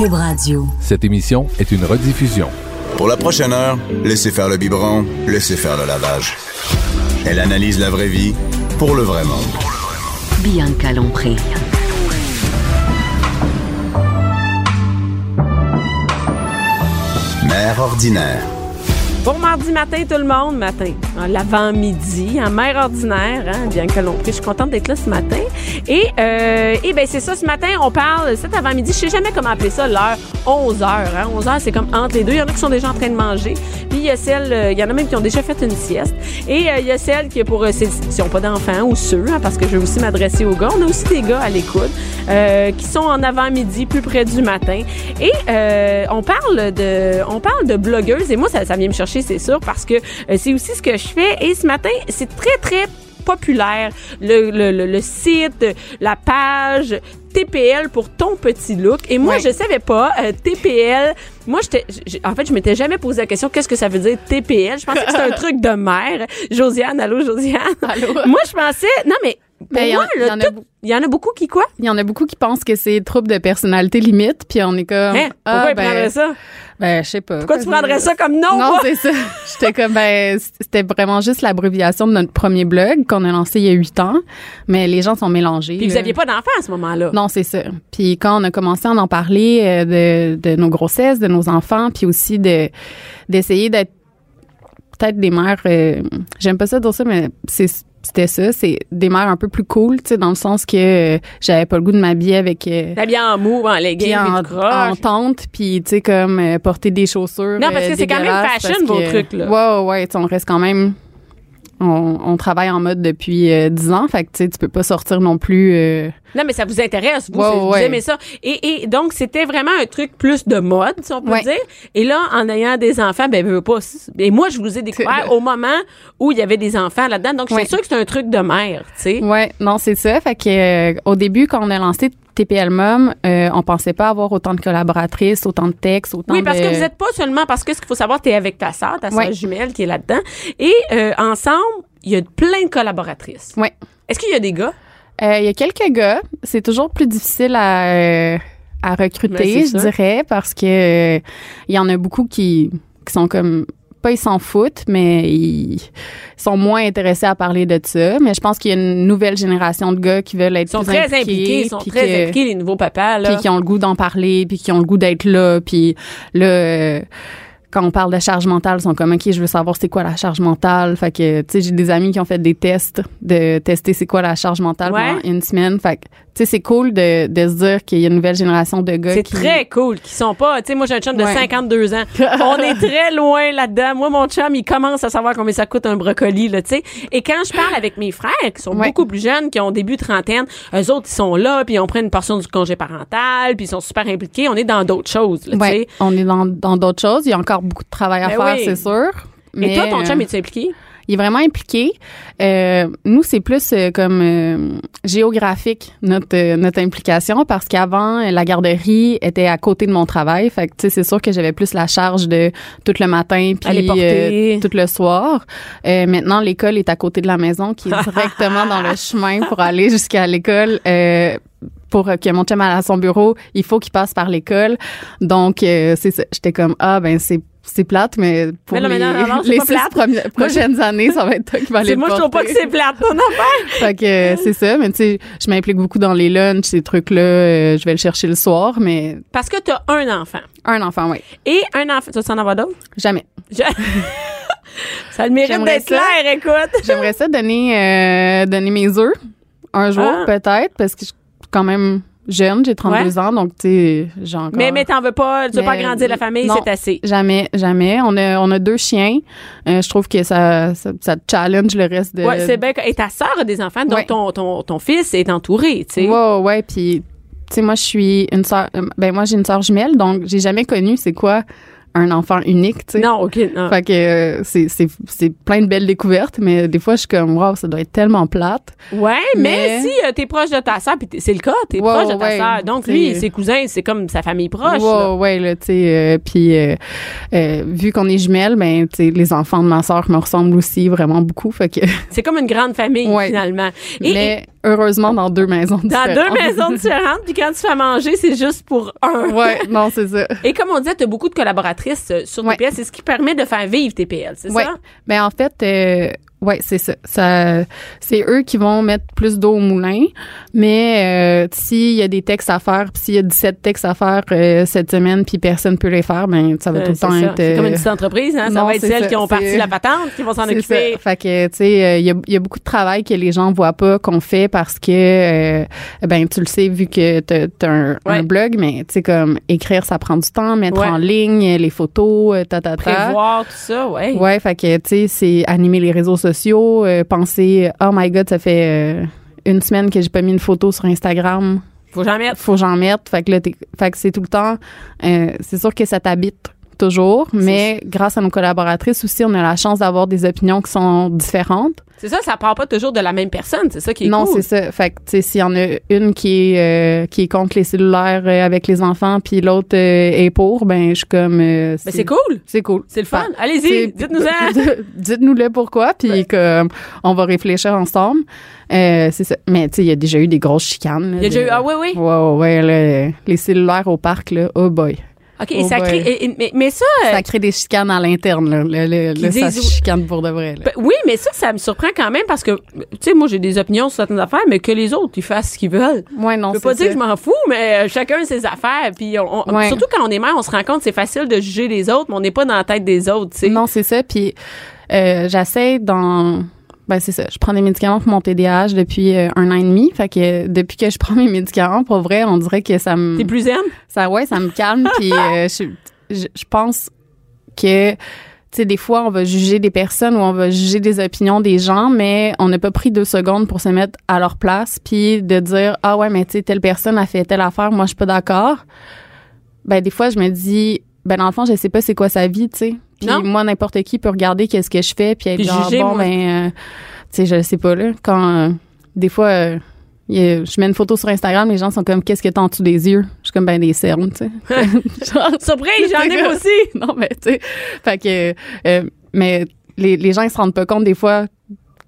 Cube Radio. Cette émission est une rediffusion. Pour la prochaine heure, laissez faire le biberon, laissez faire le lavage. Elle analyse la vraie vie pour le vrai monde. Bianca Lompré. Mère ordinaire. Bon mardi matin tout le monde, matin, l'avant-midi, en mère ordinaire, hein, bien que l'on Je suis contente d'être là ce matin. Et, euh, et ben c'est ça, ce matin, on parle, cet avant-midi, je sais jamais comment appeler ça, l'heure 11 heures. Hein, 11 heures, c'est comme entre les deux. Il y en a qui sont déjà en train de manger. Puis il y a celles, euh, il y en a même qui ont déjà fait une sieste. Et euh, il y a celles qui, pour euh, celles qui n'ont pas d'enfants ou ceux, hein, parce que je vais aussi m'adresser aux gars. On a aussi des gars à l'écoute qui sont en avant-midi, plus près du matin. Et on parle de, on parle de blogueuses. Et moi, ça, vient me chercher c'est sûr, parce que c'est aussi ce que je fais. Et ce matin, c'est très, très populaire. Le, le, le, le site, la page TPL pour ton petit look. Et moi, Ouais. je savais pas, euh, TPL, moi, j'étais, en fait, je m'étais jamais posé la question, qu'est-ce que ça veut dire TPL? Je pensais que c'était un truc de mère. Josiane, allô, Josiane? Allô? moi, je pensais, non, mais, pour Ben, il y en- moi, il y là, en a beaucoup. il y en a beaucoup qui quoi? Il y en a beaucoup qui pensent que c'est trouble de personnalité limite, puis on est comme. Hein? Pourquoi ah, ils prendraient ben, ça? Ben, je sais pas. Pourquoi tu prendrais ça comme nom? Non, c'est ça. J'étais comme, ben, c'était vraiment juste l'abréviation de notre premier blog qu'on a lancé il y a huit ans, mais les gens sont mélangés. Puis vous aviez pas d'enfant à ce moment-là? Non, c'est ça. Puis quand on a commencé à en parler euh, de, de nos grossesses, de nos enfants, puis aussi de d'essayer d'être peut-être des mères, euh, j'aime pas ça dire ça, mais c'est c'était ça, c'est des mères un peu plus cool, tu sais, dans le sens que euh, j'avais pas le goût de m'habiller avec euh, en mou, en leggings, en, tente, puis tu sais comme euh, porter des chaussures. Non, parce que euh, c'est quand même fashion, vos que- trucs, là. Ouais, ouais, ouais, on reste quand même. On, on travaille en mode depuis euh, 10 ans, fait que tu sais, tu peux pas sortir non plus. euh, Non, mais ça vous intéresse, vous, c'est- vous ouais. aimez ça. Et, et donc, c'était vraiment un truc plus de mode, si on peut Ouais. dire. Et là, en ayant des enfants, ben, veux pas. Et moi, je vous ai découvert au moment où il y avait des enfants là-dedans. Donc, je suis Ouais. sûre que c'est un truc de mère, tu sais. Ouais, non, c'est ça. Fait que euh, au début, quand on a lancé TPL Mom, euh, on pensait pas avoir autant de collaboratrices, autant de textes, autant Oui, parce de... que vous êtes pas seulement parce que ce qu'il faut savoir, t'es avec ta sœur, ta sœur Ouais. jumelle qui est là-dedans. Et euh, ensemble, il y a plein de collaboratrices. Ouais. Est-ce qu'il y a des gars? Euh, Il y a quelques gars. C'est toujours plus difficile à, euh, à Ben, recruter, c'est je dirais, parce que il y en a beaucoup qui, qui sont comme pas ils s'en foutent, mais ils sont moins intéressés à parler de ça. Mais je pense qu'il y a une nouvelle génération de gars qui veulent être Ils sont plus très impliqués, ils sont très que- impliqués, les nouveaux papas, là. puis qui ont le goût d'en parler, puis qui ont le goût d'être là, puis euh, quand on parle de charge mentale, ils sont comme, OK, je veux savoir c'est quoi la charge mentale. Fait que, tu sais, j'ai des amis qui ont fait des tests de tester c'est quoi la charge mentale Ouais. pendant une semaine. Fait que, tu sais, c'est cool de, de se dire qu'il y a une nouvelle génération de gars C'est qui... très cool qu'ils sont pas. Tu sais, moi, j'ai un chum de Ouais. 52 ans. On est très loin là-dedans. Moi, mon chum, il commence à savoir combien ça coûte un brocoli, là, tu sais. Et quand je parle avec mes frères, qui sont Ouais. beaucoup plus jeunes, qui ont début trentaine, eux autres, ils sont là, puis ils ont pris une portion du congé parental, puis ils sont super impliqués. On est dans d'autres choses, là, tu Ouais, sais. on est dans dans d'autres choses. Il y a encore beaucoup de travail à Ben faire, oui. c'est sûr. Et Mais, toi, ton chum, euh, es-tu impliqué? Il est vraiment impliqué. Euh, nous, c'est plus euh, comme euh, géographique notre euh, notre implication parce qu'avant la garderie était à côté de mon travail. Fait que tu sais, c'est sûr que j'avais plus la charge de tout le matin puis euh, tout le soir. Euh, maintenant, l'école est à côté de la maison, qui est directement dans le chemin pour aller jusqu'à l'école. Euh, pour que mon chum aille à son bureau, il faut qu'il passe par l'école. Donc, euh, c'est ça. J'étais comme, ah, ben, c'est c'est plate, mais pour Mais là, mais les, non, non, non, les six prochaines années, ça va être toi qui vas aller Moi, je trouve pas que c'est plate, ton affaire. Fait que euh, c'est ça, mais tu sais, je m'implique beaucoup dans les lunchs, ces trucs-là. euh, je vais le chercher le soir, mais Parce que t'as un enfant. un enfant, oui. Et un enfant. Tu vas en avoir d'autres? Jamais. Je- ça a le mérite J'aimerais d'être ça. clair, écoute. J'aimerais ça donner, euh, donner mes œufs un jour, Ah. peut-être, parce que je quand même jeune, j'ai 32 ans, donc tu sais, j'ai encore... Mais, mais t'en veux pas, tu veux pas Mais, agrandir la famille, c'est assez. Jamais, jamais. On a, on a deux chiens. Euh, je trouve que ça, ça, ça challenge le reste de... Ouais, c'est bien. Et ta sœur a des enfants, donc Ouais. ton, ton, ton fils est entouré, tu sais. Ouais, ouais, puis tu sais moi je suis une sœur euh, ben moi j'ai une sœur jumelle donc j'ai jamais connu c'est quoi un enfant unique, tu sais. Non, OK. non. Fait que euh, c'est c'est c'est plein de belles découvertes mais des fois je suis comme wow, ça doit être tellement plate. Ouais, mais, Mais- si euh, t'es proche de ta sœur, puis c'est le cas, t'es proche de ta ouais, sœur. Donc, lui, ses cousins, c'est comme sa famille proche. ouais, là. ouais là, tu sais euh, puis euh, vu qu'on est jumelles, ben tu sais les enfants de ma sœur me ressemblent aussi vraiment beaucoup fait que C'est comme une grande famille, Ouais. finalement. Et, mais heureusement dans deux maisons Dans différentes. deux maisons différentes, puis quand tu fais manger, c'est juste pour un. Ouais, non, c'est ça. Et comme on disait, tu as beaucoup de collaboratrices euh, sur Ouais. TPL. C'est ce qui permet de faire vivre TPL, c'est Ouais. ça? Mais en fait, euh, ouais, c'est ça. ça c'est eux qui vont mettre plus d'eau au moulin. Mais euh, s'il y a des textes à faire, puis s'il y a 17 textes à faire euh, cette semaine, puis personne peut les faire, ben ça va Euh, tout le temps ça. être. C'est comme une euh, petite entreprise, hein? Ça non, va être celles ça. qui ont parti la patente, qui vont s'en occuper. ça. Fait que, tu sais, euh, il y, a, y a beaucoup de travail que les gens voient pas qu'on fait parce que, euh, ben, tu le sais, vu que t'as as un, un Ouais. blog, mais tu sais, comme écrire, ça prend du temps, mettre Ouais. en ligne les photos, ta, ta, ta. Prévoir tout ça, ouais. Ouais, fait que, tu sais, c'est animer les réseaux sociaux, euh, penser, oh my god, ça fait euh, une semaine que j'ai pas mis une photo sur Instagram, Faut jamais mettre. faut j'en. Fait que là, fait que c'est tout le temps, euh, c'est sûr que ça t'habite toujours, mais grâce à nos collaboratrices aussi, on a la chance d'avoir des opinions qui sont différentes. C'est ça, ça part pas toujours de la même personne. C'est ça qui est non, cool. c'est ça. Fait que, tu sais, s'il y en a une qui est, euh, qui est contre les cellulaires euh, avec les enfants, puis l'autre euh, est pour, ben, je suis comme... Mais c'est cool. C'est cool. C'est le fun. Fait- Allez-y, c'est- dites-nous-en. Dites-nous-le pourquoi, puis comme on va réfléchir ensemble. C'est ça. Mais tu sais, il y a déjà eu des grosses chicanes. Il y a déjà eu, ah oui, oui. Ouais, ouais, ouais, là, les cellulaires au parc, là, oh boy. OK, et Oh ça boy. crée. et- et- mais, mais ça. euh, Ça crée des chicanes à l'interne, là. Là, Qui là, ça se chicane pour de vrai, là. ben, oui, mais ça, ça me surprend quand même parce que, tu sais, moi, j'ai des opinions sur certaines affaires, mais que les autres, ils fassent ce qu'ils veulent. Ouais, non, Je peux pas dire que je m'en fous, mais euh, chacun ses affaires. Puis on, on- Ouais. surtout quand on est mère, on se rend compte que c'est facile de juger les autres, mais on n'est pas dans la tête des autres, tu sais. Non, c'est ça. Puis euh, j'essaie dans. Ben c'est ça. Je prends des médicaments pour mon TDAH depuis euh, un an et demi. Fait que depuis que je prends mes médicaments, pour vrai, on dirait que ça me. T'es plus zen? Ça, ouais, ça me calme. puis euh, je, je, je pense que, tu sais, des fois, on va juger des personnes ou on va juger des opinions des gens, mais on n'a pas pris deux secondes pour se mettre à leur place, puis de dire, ah ouais, mais tu sais, telle personne a fait telle affaire, moi, je suis pas d'accord. Ben, des fois, je me dis, ben, dans le fond, je sais pas c'est quoi sa vie, tu sais. Puis Non? moi, n'importe qui peut regarder qu'est-ce que je fais, puis être Puis genre, bon, moi. ben, euh, tu sais, je sais pas, là. Quand, euh, des fois, euh, a- je mets une photo sur Instagram, les gens sont comme, qu'est-ce que t'as en dessous des yeux? Je suis comme, ben, des cernes, tu sais. Surprise, j'en ai aussi. non, mais tu sais, fait que, euh, mais les, les gens ils se rendent pas compte des fois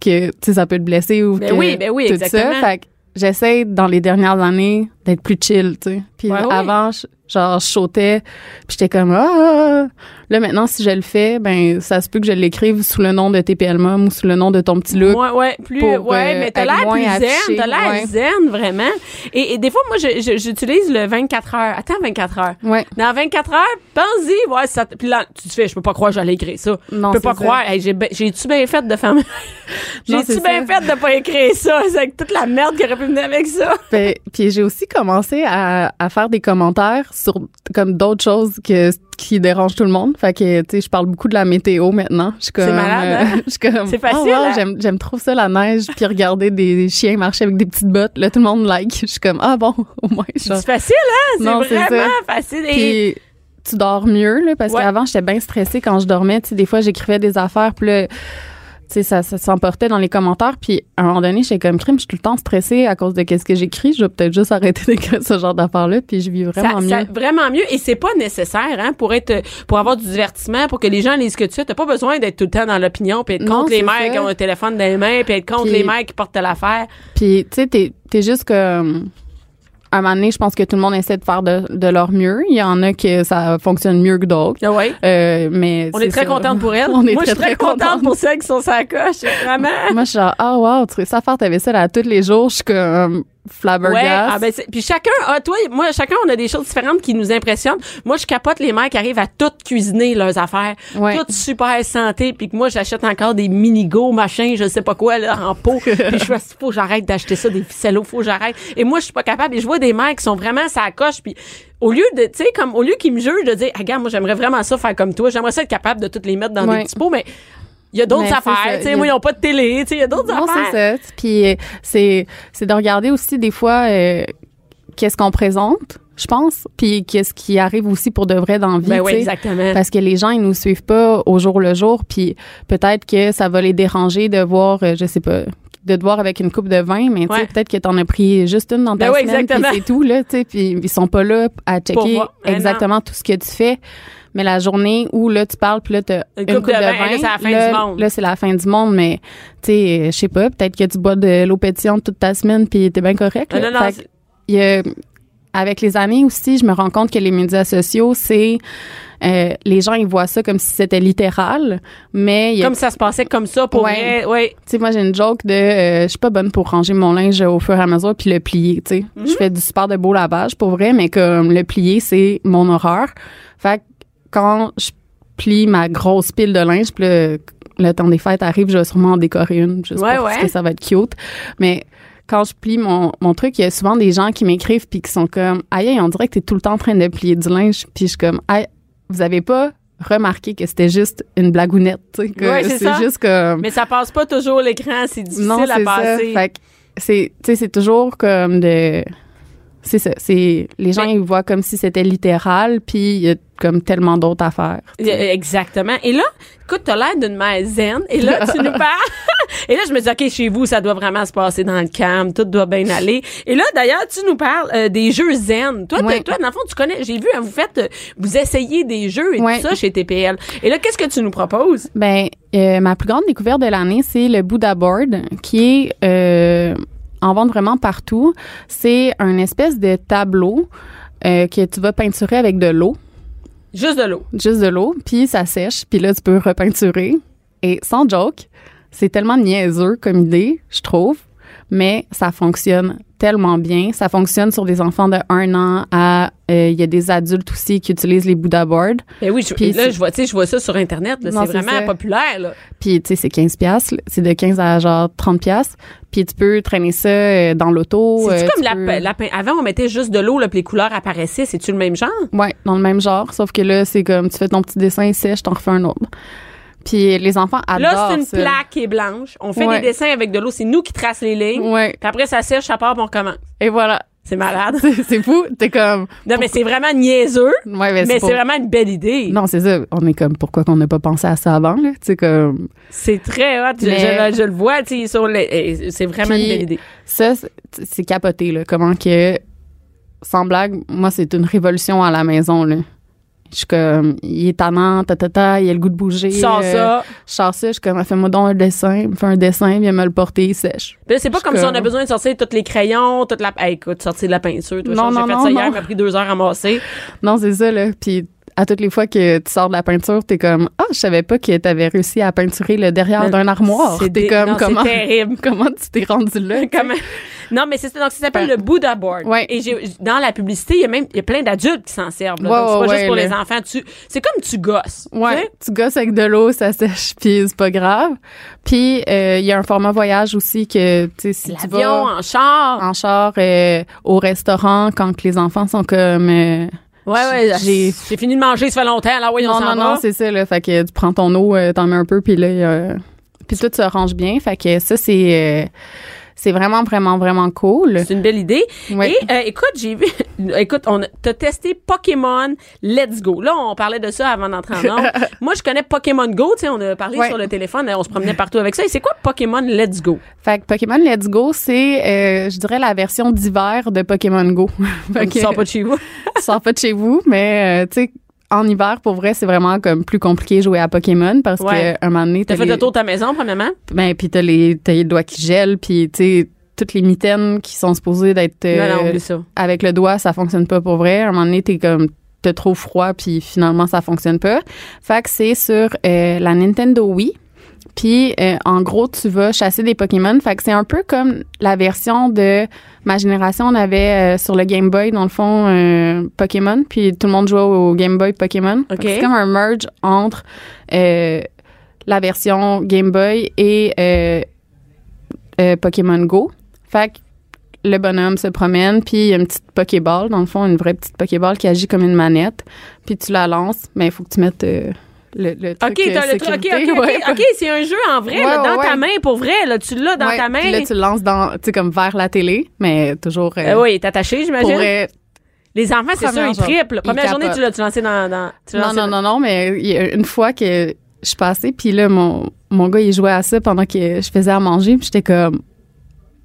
que, tu sais, ça peut te blesser ou Ben que oui, ben oui, tout exactement. ça. Fait que j'essaie dans les dernières années d'être plus chill, tu sais. Puis Ouais, avant, je- genre, je sautais, puis j'étais comme, ah! Là, maintenant, si je le fais, ben, ça se peut que je l'écrive sous le nom de TPL Mom ou sous le nom de ton petit look. Ouais, ouais, plus, pour, ouais, euh, mais t'as l'air plus zen, t'as l'air ouais. zen, vraiment. Et, et des fois, moi, j'utilise le 24 heures. Attends, 24 heures. Ouais. Dans 24 heures, pense-y, ouais, ça, puis là, tu te fais, je peux pas croire que j'allais écrire ça. Non, je peux pas ça. croire, hey, j'ai, ben- j'ai-tu bien fait de faire, j'ai-tu bien fait de pas écrire ça? C'est avec toute la merde qui aurait pu venir avec ça. Fait- puis j'ai aussi commencé à, à faire des commentaires sur comme d'autres choses que qui dérangent tout le monde. Fait que tu sais, je parle beaucoup de la météo maintenant. Je suis comme, C'est malade, hein? je suis comme, C'est facile, oh, wow, hein? j'aime j'aime trop ça la neige puis regarder des chiens marcher avec des petites bottes. Là tout le monde like. Je suis comme ah bon au moins. C'est facile, hein? C'est Non, vraiment ça. facile. Et, Puis tu dors mieux là parce Ouais. qu'avant j'étais bien stressée quand je dormais. Tu sais des fois j'écrivais des affaires puis là, sais, ça, ça s'emportait dans les commentaires. Puis à un moment donné, j'étais comme crime, je suis tout le temps stressée à cause de qu'est-ce que j'écris. Je vais peut-être juste arrêter d'écrire ce genre d'affaires-là. Puis je vis vraiment ça, mieux. ça- vraiment mieux et c'est pas nécessaire hein pour être pour avoir du divertissement pour que les gens lisent ce que tu fais t'as pas besoin d'être tout le temps dans l'opinion puis être Non, contre les mères ça. qui ont un téléphone dans les mains puis être contre Puis- les mères qui portent l'affaire Puis, tu sais, t'es, t'es juste comme. À un moment donné, je pense que tout le monde essaie de faire de, de leur mieux. Il y en a que ça fonctionne mieux que d'autres. ah ouais? Euh, mais on est très contente pour elle On est moi très, je suis très, très contente contente. pour celles qui sont sa coche vraiment Moi, je suis genre, ah, wow, tu réussis à faire ta vaisselle à tous les jours. Je suis comme Ouais, flabbergast. ah ben puis chacun a toi moi chacun on a des choses différentes qui nous impressionnent. Moi je capote les mères qui arrivent à toutes cuisiner leurs affaires, Ouais. toutes super santé puis que moi j'achète encore des mini-go machin, je sais pas quoi là en pot. puis je fais faut j'arrête d'acheter ça des ficellos, faut j'arrête. Et moi je suis pas capable et je vois des mères qui sont vraiment ça coche puis au lieu de tu sais comme au lieu qu'ils me jugent de dire ah, regarde moi j'aimerais vraiment ça faire comme toi, j'aimerais ça être capable de toutes les mettre dans Ouais. des petits pots mais il y a d'autres affaires, tu sais moi ils ont pas de télé, tu sais il y a d'autres Non, affaires. c'est ça. Puis euh, c'est c'est de regarder aussi des fois euh, qu'est-ce qu'on présente, je pense, puis qu'est-ce qui arrive aussi pour de vrai dans la vie. Ben oui, exactement. Parce que les gens, ils nous suivent pas au jour le jour, puis peut-être que ça va les déranger de voir, euh, je sais pas, de te boire avec une coupe de vin, mais tu sais, Ouais. peut-être que t'en as pris juste une dans ta Ben oui, semaine, puis exactement. c'est tout, là, tu sais, puis ils sont pas là à checker. Ben non. exactement tout ce que tu fais. Mais la journée où, là, tu parles, puis là, t'as Une une, coupe de de, vin, vin, là, c'est la fin là, du monde. Là, c'est la fin du monde, mais, tu sais, euh, je sais pas, peut-être que tu bois de l'eau pétillante toute ta semaine, puis t'es bien correct, là. non, non, Fait c'est- que, il y a- avec les années aussi, je me rends compte que les médias sociaux, c'est euh, les gens ils voient ça comme si c'était littéral, mais y a Comme ça se passait comme ça pour Ouais. vrai. Ouais. tu sais, moi, j'ai une joke de euh, je suis pas bonne pour ranger mon linge au fur et à mesure puis le plier, tu sais. Mhm. Je fais du super de beau lavage pour vrai, mais comme le plier, c'est mon horreur. Fait que quand je plie ma grosse pile de linge, puis le, le temps des fêtes arrive, je vais sûrement en décorer une, juste Ouais, parce que ça va être cute. Mais quand je plie mon, mon truc, il y a souvent des gens qui m'écrivent puis qui sont comme aïe, aïe, on dirait que t'es tout le temps en train de plier du linge, puis je suis comme aïe, vous avez pas remarqué que c'était juste une blagounette, que Ouais, c'est ça. juste comme Mais ça passe pas toujours l'écran, c'est difficile non, à passer. Fait que c'est, c'est toujours comme de, c'est ça. C'est les gens Mais- ils voient comme si c'était littéral, puis il y a comme tellement d'autres affaires. Euh, Exactement. Et là, écoute, t'as l'air d'une mère zen. Et là, tu nous parles. Et là, je me dis, OK, chez vous, ça doit vraiment se passer dans le calme. Tout doit bien aller. Et là, d'ailleurs, tu nous parles euh, des jeux zen. Toi, Ouais. toi, dans le fond, tu connais, j'ai vu, hein, vous faites, euh, vous essayez des jeux et Ouais. tout ça chez TPL. Et là, qu'est-ce que tu nous proposes? Ben, euh, ma plus grande découverte de l'année, c'est le Buddha Board, qui est en vente vraiment partout. C'est un espèce de tableau que tu vas peinturer avec de l'eau. Juste de l'eau. juste de l'eau, puis ça sèche, puis là, tu peux repeinturer. Et sans joke, c'est tellement niaiseux comme idée, je trouve, mais ça fonctionne tellement bien. Ça fonctionne sur des enfants de 1 an à... euh, Il y a des adultes aussi qui utilisent les Buddha Boards. Ben oui, je, Puis là, c'est- je vois, tu sais, je vois ça sur Internet. C'est c'est vraiment ça. populaire, là. Puis, tu sais, c'est 15 piastres. C'est de 15 à genre 30 piastres. Puis tu peux traîner ça euh, dans l'auto. C'est-tu euh, comme la, peux- la Avant, on mettait juste de l'eau, là, puis les couleurs apparaissaient. C'est-tu le même genre? Ouais, dans le même genre, sauf que là, c'est comme tu fais ton petit dessin, sèche, t'en refais un autre. Puis les enfants adorent Là, c'est une ça. plaque qui est blanche. On fait Ouais. des dessins avec de l'eau. C'est nous qui trace les lignes. Ouais, Puis après, ça sèche, ça part, puis on recommence. et voilà. C'est malade. C'est- fou. T'es comme. Non, mais c'est vraiment niaiseux, Ouais, mais pour- c'est vraiment une belle idée. Non, c'est ça. On est comme, pourquoi qu'on n'a pas pensé à ça avant, là? Tu comme. C'est très hot. Je, Mais- je- je le vois, tu sais, sur les- eh, C'est vraiment Puis- une belle idée. Ça, c'est- c'est capoté, là. Comment que. Sans blague, moi, c'est une révolution à la maison, là. Je suis comme, il est tannant, ta, ta, ta, il a le goût de bouger. Sors euh, ça. Je sors ça, je suis comme, fais-moi donc un dessin. Il me fait un dessin, viens me le porter, il sèche. Puis c'est pas comme si on a besoin de sortir tous les crayons, toute la. Eh, écoute, sortir de la peinture. Toi, Non, j'ai non, fait ça hier, il m'a pris deux heures à masser. Non, c'est ça, là. Puis à toutes les fois que tu sors de la peinture, t'es comme, ah, je savais pas que t'avais réussi à peinturer le derrière d'un armoire. T'es comme, non, comment, terrible. comment tu t'es rendu là? Comment- Non, mais c'est ça. Donc, ça s'appelle le Buddha Board. Ouais. Et j'ai, dans la publicité, il y a même il y a plein d'adultes qui s'en servent. là. Ouais, Donc, c'est pas ouais, juste pour les enfants. Tu, c'est comme tu gosses. tu Ouais, sais. tu gosses avec de l'eau, ça sèche, puis c'est pas grave. Puis euh, il y a un format voyage aussi que, tu sais, si tu vas en char. en char euh, au restaurant quand que les enfants sont comme... euh, Ouais, ouais. j'ai- J'ai, fini de manger, ça fait longtemps. Là, oui, on non, s'en non, va. non, c'est ça, là. Fait que tu prends ton eau, euh, t'en mets un peu, puis là, puis tout se range bien. Fait que ça, c'est... c'est vraiment, vraiment, vraiment cool. C'est une belle idée. Ouais. Et euh, écoute, j'ai vu. écoute, on a- t'as testé Pokémon Let's Go. Là, on parlait de ça avant d'entrer en ondes. Moi, je connais Pokémon Go. Tu sais, on a parlé sur le téléphone. On se promenait partout avec ça. Et c'est quoi Pokémon Let's Go? Fait que Pokémon Let's Go, c'est, euh, je dirais, la version d'hiver de Pokémon Go. sors pas de chez vous. sors pas de chez vous, mais, euh, tu sais, en hiver, pour vrai, c'est vraiment comme plus compliqué de jouer à Pokémon parce Ouais. qu'à un moment donné, T'as fait les, le tour de ta maison, premièrement? ben, puis t'as les, t'as les doigts qui gèlent, puis tu toutes les mitaines qui sont supposées d'être euh, avec le doigt, ça fonctionne pas pour vrai. À un moment donné, t'es comme t'as trop froid, puis finalement ça fonctionne pas. Fait que c'est sur euh, la Nintendo Wii. Puis euh, en gros, tu vas chasser des Pokémon. Fait que c'est un peu comme la version de ma génération. On avait euh, sur le Game Boy, dans le fond, euh, Pokémon. Puis tout le monde jouait au Game Boy Pokémon. C'est comme un merge entre la version Game Boy et Pokémon Go. Fait que le bonhomme se promène, puis il y a une petite Pokéball, dans le fond, une vraie petite Pokéball qui agit comme une manette. Puis tu la lances, mais il faut que tu mettes le, le truc OK, t'as euh, le truc. OK, sécurité, OK, OK. ouais. OK, c'est un jeu en vrai, Ouais, là, dans ouais, ta main, pour vrai. Là, tu l'as dans ta main. Puis là, tu le lances dans, tu sais, comme vers la télé, mais toujours... euh, Euh, oui, est attaché, j'imagine. Les enfants, c'est sûr, ils triplent. Première journée, tu l'as tu lancé dans. dans tu Non, non, non, non, mais il y a une fois que je suis passée, puis là, mon, mon gars, il jouait à ça pendant que je faisais à manger, puis j'étais comme,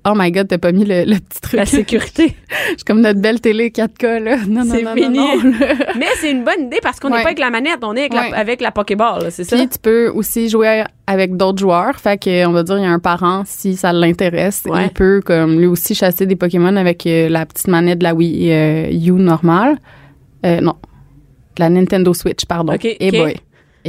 oh my god, t'as pas mis le, le petit truc. La sécurité. Je suis comme notre belle télé 4K, là. Non, non, C'est non, fini. non. Mais c'est une bonne idée parce qu'on n'est Ouais. pas avec la manette, on est avec, Ouais. la, avec la Pokéball, c'est ça? Puis tu peux aussi jouer avec d'autres joueurs. Fait que on va dire il y a un parent si ça l'intéresse, Ouais. il peut comme lui aussi chasser des Pokémon avec euh, la petite manette de la Wii euh, U normale. Euh, non, de la Nintendo Switch, pardon. Ok, Et boy.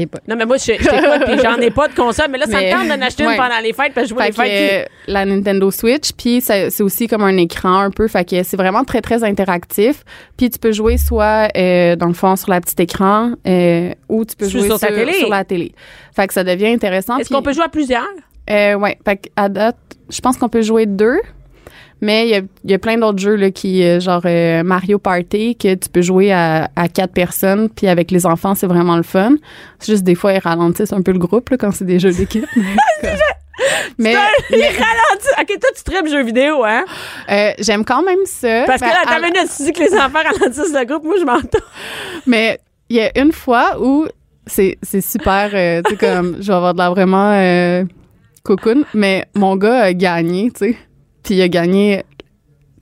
Et. Non, mais moi, je, puis j'en ai pas de console, mais là, ça Mais- me tente d'en acheter ouais. une pendant les fêtes, parce que je vois Fait les fêtes. que, la Nintendo Switch, puis c'est aussi comme un écran un peu, fait que c'est vraiment très très interactif. Puis tu peux jouer soit euh, dans le fond sur la petite écran euh, ou tu peux jouer sur sur, ta télé. sur la télé. Fait que ça devient intéressant. Est-ce qu'on peut jouer à plusieurs? Euh, ouais, fait à date, je pense qu'on peut jouer deux. Mais il y a, y a plein d'autres jeux là, qui, euh, genre euh, Mario Party, que tu peux jouer à, à quatre personnes, puis avec les enfants, c'est vraiment le fun. C'est juste des fois, ils ralentissent un peu le groupe là, quand c'est des jeux d'équipe. mais Il ralentit. OK, toi, tu tripes jeux vidéo, hein? euh, j'aime quand même ça. Parce que là, ta à- tu dis que les enfants ralentissent le groupe, moi, je m'entends. Mais il y a une fois où c'est c'est super, euh, tu sais, comme, je vais avoir de la vraiment euh, cocoon, mais mon gars a gagné, tu sais. Puis il a gagné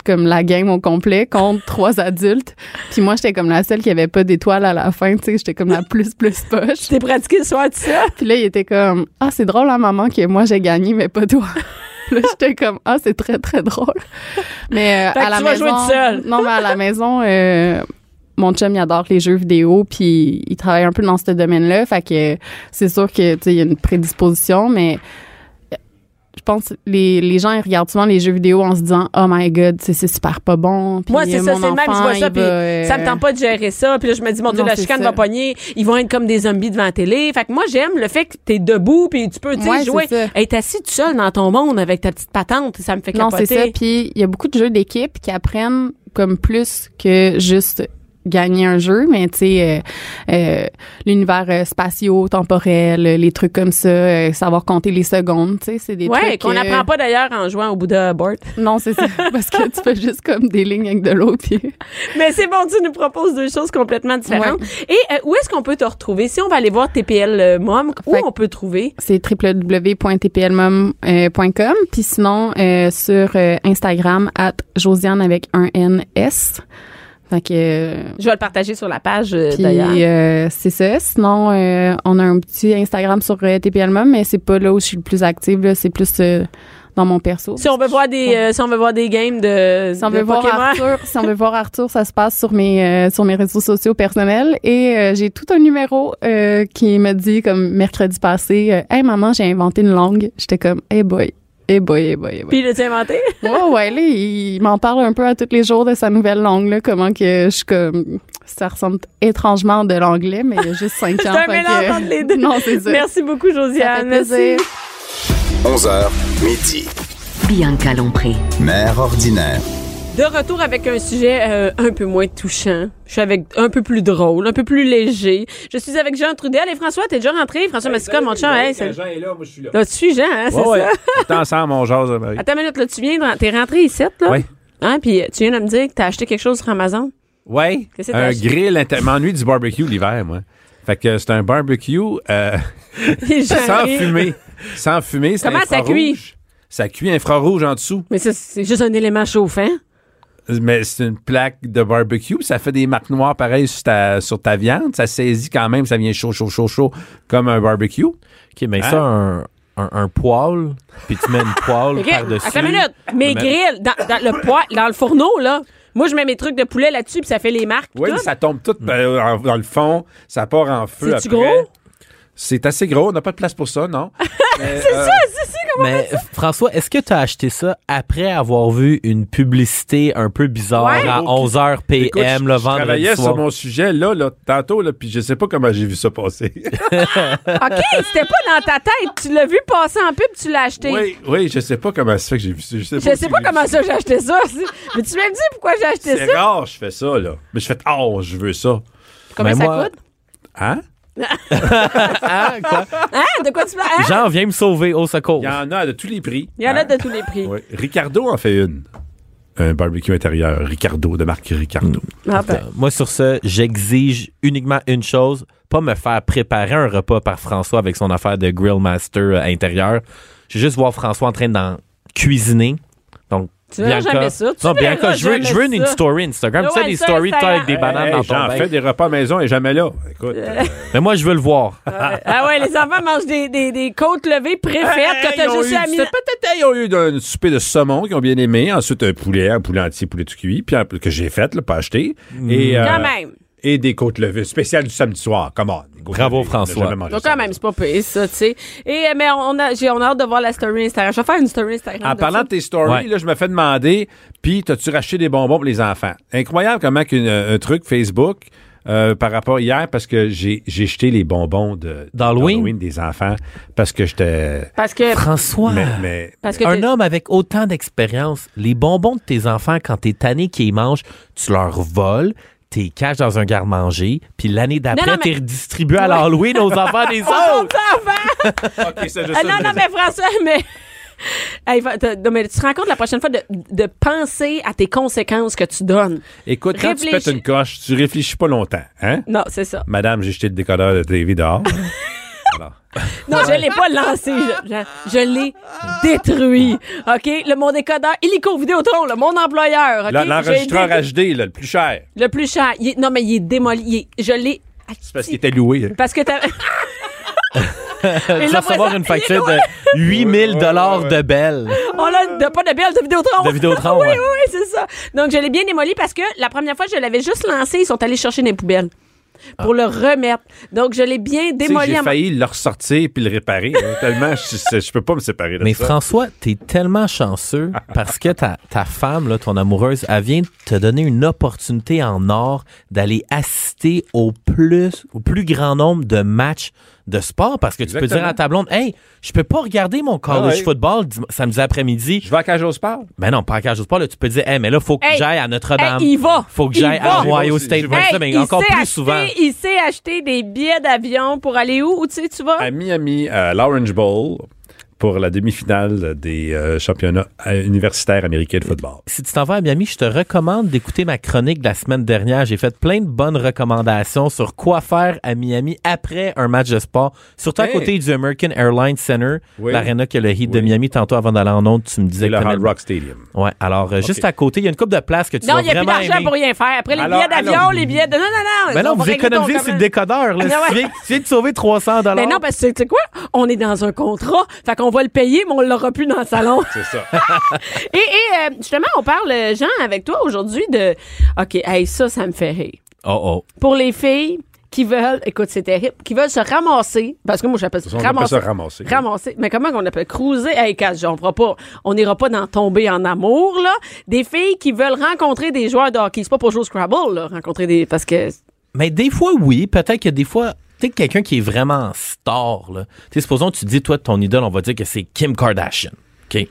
comme la game au complet contre trois adultes. Puis moi, j'étais comme la seule qui avait pas d'étoile à la fin, tu sais. J'étais comme la plus, plus poche. T'es pratiqué soir de ça? Puis là, il était comme, ah, c'est drôle, hein, maman, que moi, j'ai gagné, mais pas toi. Là, j'étais comme, ah, c'est très, très drôle. Mais euh, à la tu vas maison. jouer seule. Non, mais à la maison, euh, mon chum, il adore les jeux vidéo, puis il travaille un peu dans ce domaine-là. Fait que c'est sûr que, tu sais, il y a une prédisposition, mais pense que les, les gens, ils regardent souvent les jeux vidéo en se disant, oh my god, c'est c'est super pas bon. Puis, Moi, c'est euh, ça, c'est le même, je vois ça, puis euh, ça me tente pas de gérer ça. Puis là, je me dis, mon Dieu, Non, la chicane ça. va pogner. Ils vont être comme des zombies devant la télé. Fait que moi, j'aime le fait que t'es debout, puis tu peux, tu Ouais, jouer. Être assis tout seul dans ton monde avec ta petite patente, ça me fait Non, capoter. c'est ça. Puis il y a beaucoup de jeux d'équipe qui apprennent comme plus que juste gagner un jeu, mais tu sais, euh, euh, l'univers euh, spatio-temporel, les trucs comme ça, euh, savoir compter les secondes, tu sais, c'est des Ouais, trucs... qu'on euh, n'apprend pas d'ailleurs en jouant au Bouddha Board. Non, c'est ça, parce que tu fais juste comme des lignes avec de l'eau, puis... Mais c'est bon, tu nous proposes deux choses complètement différentes. Et euh, où est-ce qu'on peut te retrouver? Si on va aller voir TPL euh, Mom, où Fait- on peut trouver? C'est www.tplmom.com, puis sinon, euh, sur euh, Instagram, at Josiane avec un N-S. Fait que... euh, Je vais le partager sur la page euh, d'ailleurs. euh, c'est ça. Sinon, euh, on a un petit Instagram sur euh, TPLMOM, mais c'est pas là où je suis le plus active. là. C'est plus dans mon perso. Si on veut voir des, euh, si on veut voir des games de, Si on de veut voir. Arthur, si on veut voir Arthur, ça se passe sur mes sur mes réseaux sociaux personnels et j'ai tout un numéro qui me dit comme mercredi passé, hey maman, j'ai inventé une langue. J'étais comme, hey boy, hey boy, hey boy, hey boy. Puis l'as-tu inventé? Ouais, ouais, là, il m'en parle un peu à tous les jours de sa nouvelle langue, là, comment que je suis comme, ça ressemble étrangement de l'anglais, mais il y a juste cinq ans. C'est un mélange que- entre les deux. Non, c'est ça. Merci beaucoup, Ça Josiane. fait plaisir. Merci. 11h, midi. Bianca Lompré. Mère ordinaire. De retour avec un sujet euh, un peu moins touchant. Je suis avec un peu plus drôle, un peu plus léger. Je suis avec Jean Trudel. Et François, t'es déjà rentré? François Massica, mon chum. Hey, c'est- Jean est là, moi je suis là. Là, tu suis Jean, hein, c'est Ouais, ça? Est ensemble, on jase, Marie. Attends une minute, là, tu viens de, t'es rentré ici, là? Oui. Hein, puis tu viens de me dire que t'as acheté quelque chose sur Amazon? Ouais. Qu'est-ce que t'as Un acheté? grill, inter- m'ennuie du barbecue l'hiver, moi. Fait que c'est un barbecue euh, sans fumée. Sans fumée, c'est Comment ça cuit? Ça cuit infrarouge en dessous. Mais ça, c'est juste un élément chauffant. Mais c'est une plaque de barbecue. Ça fait des marques noires pareilles sur ta, sur ta viande. Ça saisit quand même. Ça vient chaud, chaud, chaud, chaud, comme un barbecue. OK, mais ça, un, un, un poêle, puis tu mets une poêle par-dessus. attends une minute. Mes grilles, dans, dans le poêle, dans le fourneau, là, moi, je mets mes trucs de poulet là-dessus, puis ça fait les marques. Oui, tout. ça tombe tout euh, en- dans le fond. Ça part en feu après. gros? C'est assez gros. On n'a pas de place pour ça, non? c'est ça, C'est ça, Mais François, est-ce que tu as acheté ça après avoir vu une publicité un peu bizarre Ouais. à 11h Écoute, PM je- le je vendredi travaillais soir? sur mon sujet là, là tantôt, là, puis je sais pas comment j'ai vu ça passer. OK, c'était pas dans ta tête. Tu l'as vu passer en pub, tu l'as acheté. oui, oui, je sais pas comment ça fait que j'ai vu ça. Je sais Je pas, sais pas comment ça j'ai acheté ça. Mais tu m'as dit pourquoi j'ai acheté C'est ça. rare, je fais ça, là. Mais je fais, oh, je veux ça. Combien Mais ça moi- coûte? Hein? Ah, quoi? Hein? De quoi tu parles? Hein? Jean, viens me sauver au secours. Il y en a de tous les prix. Il y en a Hein? de tous les prix. Oui. Ricardo en fait une. Un barbecue intérieur. Ricardo, de marque Ricardo. Ah, ben. Moi, sur ça, j'exige uniquement une chose, pas me faire préparer un repas par François avec son affaire de grill master euh, intérieur. Je veux juste voir François en train d'en cuisiner, Donc, Tu verras jamais ça. Tu non, Bianca, verras je veux, je veux une ça. story Instagram. Tu sais, des stories de avec des bananes Hey, dans ton J'en bain. fais des repas à maison et jamais là. Écoute. euh, Mais moi, je veux le voir. Ah ouais, les enfants mangent des, des, des côtes levées préfaites Hey, que t'as ils ont juste à peut-être ils ont eu un souper de saumon qu'ils ont bien aimé, ensuite un poulet, un poulet entier, poulet tout cuit, puis que j'ai fait, là, pas acheté. Et, euh, Quand même. Et des côtes levées, spéciales du samedi soir. Come on. Bravo. François. Donc ça. quand même, c'est pas payé, ça, tu sais. Et, euh, mais on a, j'ai, on a hâte de voir la story Instagram. Je vais faire une story Instagram. En de parlant ça. de tes stories, Ouais. là, je me fais demander, puis t'as-tu racheté des bonbons pour les enfants? Incroyable comment qu'une- un truc Facebook euh, par rapport hier, parce que j'ai j'ai jeté les bonbons de D'Halloween? des enfants, parce que j'étais... Parce que, François. Mais, mais parce que Un t'es- homme avec autant d'expérience, les bonbons de tes enfants, quand t'es tanné qu'ils mangent, tu leur voles, t'es caches dans un garde-manger, puis l'année d'après, mais- t'es redistribué à l'Halloween aux enfants des Oh, autres. enfant! OK, ça, je Ah, sais, non, non, mais François, mais. Hey, non, mais tu te rends compte la prochaine fois de, de penser à tes conséquences que tu donnes. Écoute, quand tu pètes une coche, tu réfléchis pas longtemps, hein? Non, c'est ça. Madame, j'ai jeté le décodeur de TV dehors. Alors, Non, je l'ai pas lancé. Je, je- je l'ai détruit. OK? Le, mon décodeur, illico Vidéotron, le, mon employeur. Là, L'enregistreur HD, là, le plus cher, Le plus cher. Il est- non, mais il est démoli. Il est- je l'ai. c'est parce qu'il était loué. hein. Parce que t'as. Tu là, vas recevoir une facture de 8000 dollars de belles. On a de, pas de belle de Vidéotron. De Vidéotron, oui, ouais. oui, oui, c'est ça. Donc, je l'ai bien démoli parce que la première fois, je l'avais juste lancé. Ils sont allés chercher des poubelles pour le remettre. Donc, je l'ai bien démoli. J'ai failli le ressortir puis le réparer. hein, tellement, je, je peux pas me séparer de Mais ça. François, t'es tellement chanceux parce que ta, ta femme, là, ton amoureuse, elle vient de te donner une opportunité en or d'aller assister au plus, au plus grand nombre de matchs de sport parce que tu peux dire à ta blonde, hey, je peux pas regarder mon college Ah ouais. football dim- samedi après-midi. Je vais à Cage au sport. Ben non, pas à cage au sport, là, tu peux dire, hey, mais là, faut que Hey, j'aille à Notre-Dame. hey, il va. Faut que Il j'aille va. à Ohio State. vais. Ben, Hey, ça, mais il encore sait plus acheter- souvent. Il sait acheter des billets d'avion pour aller où? Où tu sais, tu vas? À Miami, à l'Orange Bowl, pour la demi-finale des euh, championnats euh, universitaires américains de football. si tu t'en vas à Miami, je te recommande d'écouter ma chronique de la semaine dernière. J'ai fait plein de bonnes recommandations sur quoi faire à Miami après un match de sport. Surtout à Hey. côté du American Airlines Center, Oui. l'aréna qui a le Heat de Oui. Miami. Tantôt, avant d'aller en onde, tu me disais C'est le que Hard Rock Stadium. Ouais, alors euh, juste à côté, il y a une coupe de place que tu non, vas il n'y a plus d'argent pour rien faire. Après les Alors, billets d'avion, les billets de. Non, non, non. Ben non, vous économisez sur le décodeur. Là. Ah, ouais. Tu, viens, tu viens de sauver 300 dollars. Ben non, parce que tu sais quoi? On est dans un contrat. Fait qu'on va le payer, mais on l'aura plus dans le salon. C'est ça. et et euh, justement, on parle, euh, Jean, avec toi aujourd'hui de. OK, hey, ça, ça me fait rire. Oh oh. Pour les filles qui veulent, écoute, c'est terrible, qui veulent se ramasser, parce que moi, j'appelle ça On ramasser. ça ramasser. Ramasser. Mais comment qu'on appelle? Cruiser? Hey, Kat, on fera pas, on n'ira pas dans tomber en amour, là. Des filles qui veulent rencontrer des joueurs de hockey. C'est pas pour jouer au Scrabble, là, rencontrer des, parce que, Mais des fois, oui. Peut-être que des fois, tu sais, quelqu'un qui est vraiment star, là. Tu sais, supposons, tu dis, toi, ton idole, on va dire que c'est Kim Kardashian. OK?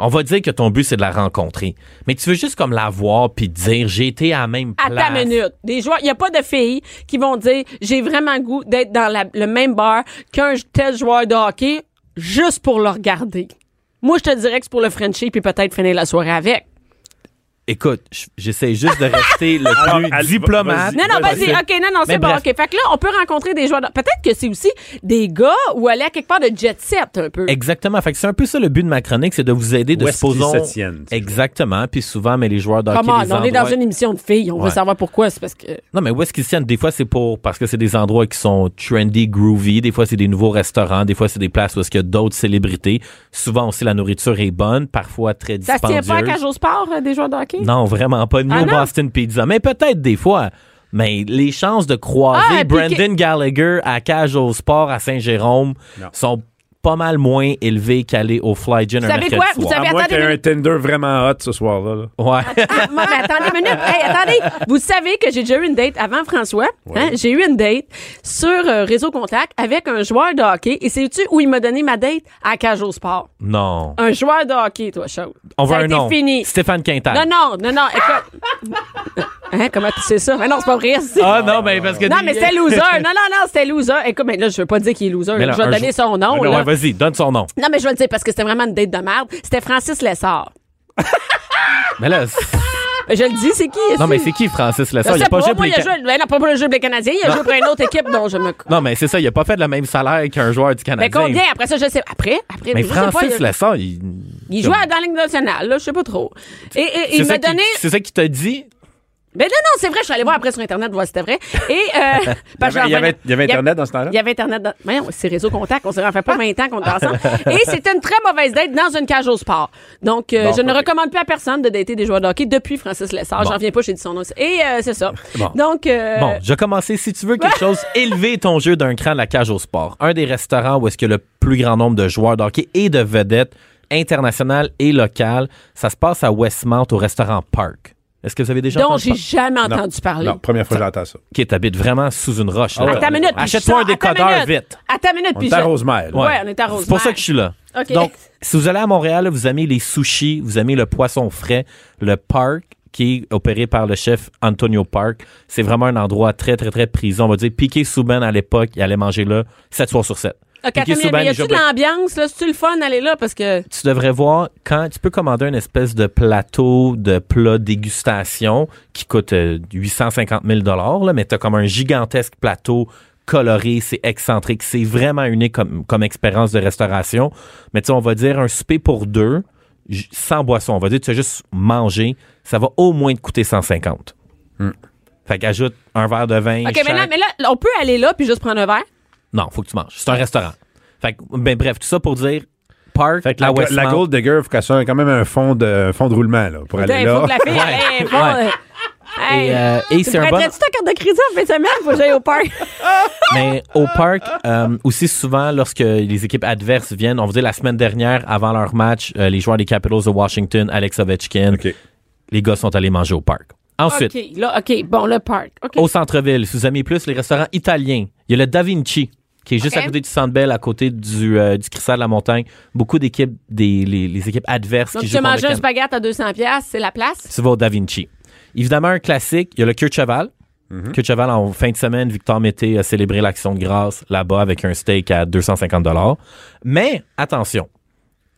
On va dire que ton but, c'est de la rencontrer. Mais tu veux juste comme la voir puis dire, j'ai été à la même à place. ta minute. Des joueurs, il y a pas de filles qui vont dire, j'ai vraiment le goût d'être dans la- le même bar qu'un tel joueur de hockey juste pour le regarder. Moi, je te dirais que c'est pour le Frenchie puis peut-être finir la soirée avec. Écoute, j'essaie juste de rester le plus diplomate. Non, non, Vas-y. OK, non, non, c'est bon. bref. OK. Fait que là, on peut rencontrer des joueurs. de- Peut-être que c'est aussi des gars ou aller à quelque part de jet set un peu. Exactement. Fait que c'est un peu ça le but de ma chronique, c'est de vous aider de Où est-ce qu'ils supposons. se tiennent, Exactement. Puis souvent, mais les joueurs de hockey, Comment? les On est dans une émission de filles. On veut savoir pourquoi. C'est parce que. Non, mais où est-ce qu'ils se tiennent? Des fois, c'est pour parce que c'est des endroits qui sont trendy, groovy. Des fois, c'est des nouveaux restaurants. Des fois, c'est des places où est-ce qu'il y a d'autres célébrités. Souvent aussi, la nourriture est bonne, parfois très Ça se tient dispendieuse. pas à cage au sport, euh, des joueurs de hockey? Non, vraiment pas. Ni Ah? Boston Pizza. Mais peut-être des fois. Mais les chances de croiser Ah, Brandon Gallagher à Cage au Sport à Saint-Jérôme sont pas mal moins élevés qu'aller au Fly Gin un savez mercredi quoi? Vous soir. savez- À moins attendez qu'il y ait une un Tinder vraiment hot ce soir-là. là. Ouais. Ah, moi, mais attendez une minute. Hey, attendez. Vous savez que j'ai déjà eu une date avant François. Hein? J'ai eu une date sur euh, Réseau Contact avec un joueur de hockey. Et sais-tu où il m'a donné ma date? À Cage au Sport. non. Un joueur de hockey, toi, chaud. On Ça veut a un été nom. fini. Stéphane Quintal. Non, non, non, non, écoute. Hein, comment tu sais ça? Mais non, c'est pas vrai. Ah non, mais parce que. non, mais c'était loser. Non, non, non, c'était loser. Écoute, mais là, je veux pas dire qu'il est loser. Mais là, je vais donner son nom. Non, ouais, vas-y, donne son nom. Non, mais je vais le dire parce que c'était vraiment une date de merde. C'était Francis Lessard. Mais là, Ben, Je le dis, c'est qui? non, mais c'est qui Francis Lessard? Il a pas pas, joué pour les ben non, pas pour le jeu des Canadiens, il a joué pour une autre équipe dont je me... Non, mais c'est ça, il a pas fait le même salaire qu'un joueur du Mais Canadien. combien? Après ça, je sais. Après? Après, Mais Francis Lessard, il... Il jouait dans la Ligue nationale, là, je sais pas trop. Et, il m'a donné... C'est ça qui t'a dit? Ben non, non, c'est vrai, je suis allée voir après sur Internet, voir si c'était vrai. Et, euh, parce que Il y avait- il y avait- Internet dans ce temps-là? Il y avait Internet dans. Voyons, c'est réseau contact, on s'est fait pas 20 ans qu'on est ensemble. Et c'était une très mauvaise date dans une cage au sport. Donc, euh, Bon, je ne recommande plus à personne de dater des joueurs de hockey depuis Francis Lessard. Bon. J'en reviens pas, j'ai dit son nom. Et euh, c'est ça. Bon. Donc, euh, Bon, je vais commencer. Si tu veux quelque chose, élever ton jeu d'un cran de la cage au sport. Un des restaurants où est-ce qu'il y a le plus grand nombre de joueurs de hockey et de vedettes internationales et locales, ça se passe à Westmount au restaurant Park. Est-ce que vous avez déjà dont entendu j'ai parler? jamais Non. entendu parler. Non, première fois que j'entends ça. Qui t'habite vraiment sous une roche. là. Ah. Attends une minute. Achète-toi je un décodeur minute. vite. Attends une minute. On puis est à Rosemère. là. Ouais, on est à C'est pour Rosemère. ça que je suis là. Donc, si vous allez à Montréal, là, vous aimez les sushis, vous aimez le poisson frais, le park qui est opéré par le chef Antonio Park, c'est vraiment un endroit très, très, très prisé. On va dire, Piqué Souben à l'époque, il allait manger là 7 soirs sur 7. OK, attends mais y il a-tu de l'ambiance, là? C'est-tu le fun d'aller là? Parce que. tu devrais voir quand tu peux commander une espèce de plateau de plat dégustation qui coûte euh, 850 000 là, mais tu as comme un gigantesque plateau coloré, c'est excentrique, c'est vraiment unique comme, comme expérience de restauration. Mais tu sais, on va dire un souper pour deux, sans boisson. On va dire tu as juste manger, ça va au moins te coûter 150. Fait qu'ajoute un verre de vin. OK, mais là, mais là, on peut aller là puis juste prendre un verre? Non, faut que tu manges. C'est un restaurant. Fait que, ben, bref, tout ça pour dire Park Fait que à la, Westmount. la Gold Digger, il faut qu'elle soit quand même un fond de, un fond de roulement là, pour aller Il faut là. que la fille Ouais. Hey, Et, euh, et tu c'est un bon. prêterais-tu ta carte de crédit en fin de semaine? Faut que j'aille au parc. Mais au parc, euh, aussi souvent, lorsque les équipes adverses viennent, on vous dit la semaine dernière, avant leur match, euh, les joueurs des Capitals de Washington, Alex Ovechkin, OK. les gars sont allés manger au parc. Ensuite, OK, là, OK. Bon, le parc. OK. au centre-ville, si vous aimez plus les restaurants italiens, il y a le Da Vinci, qui est juste à côté du Centre Bell, à côté du, euh, du Cristal de la Montagne. Beaucoup d'équipes, des, les, les équipes adverses Donc, qui tu jouent le un spaghette à 200 pièces, c'est la place? tu vas au Da Vinci. Évidemment, un classique, il y a le Cure de Cheval. Cure de Cheval, en fin de semaine, Victor Mété a célébré l'action de grâce là-bas avec un steak à 250 Mais, attention,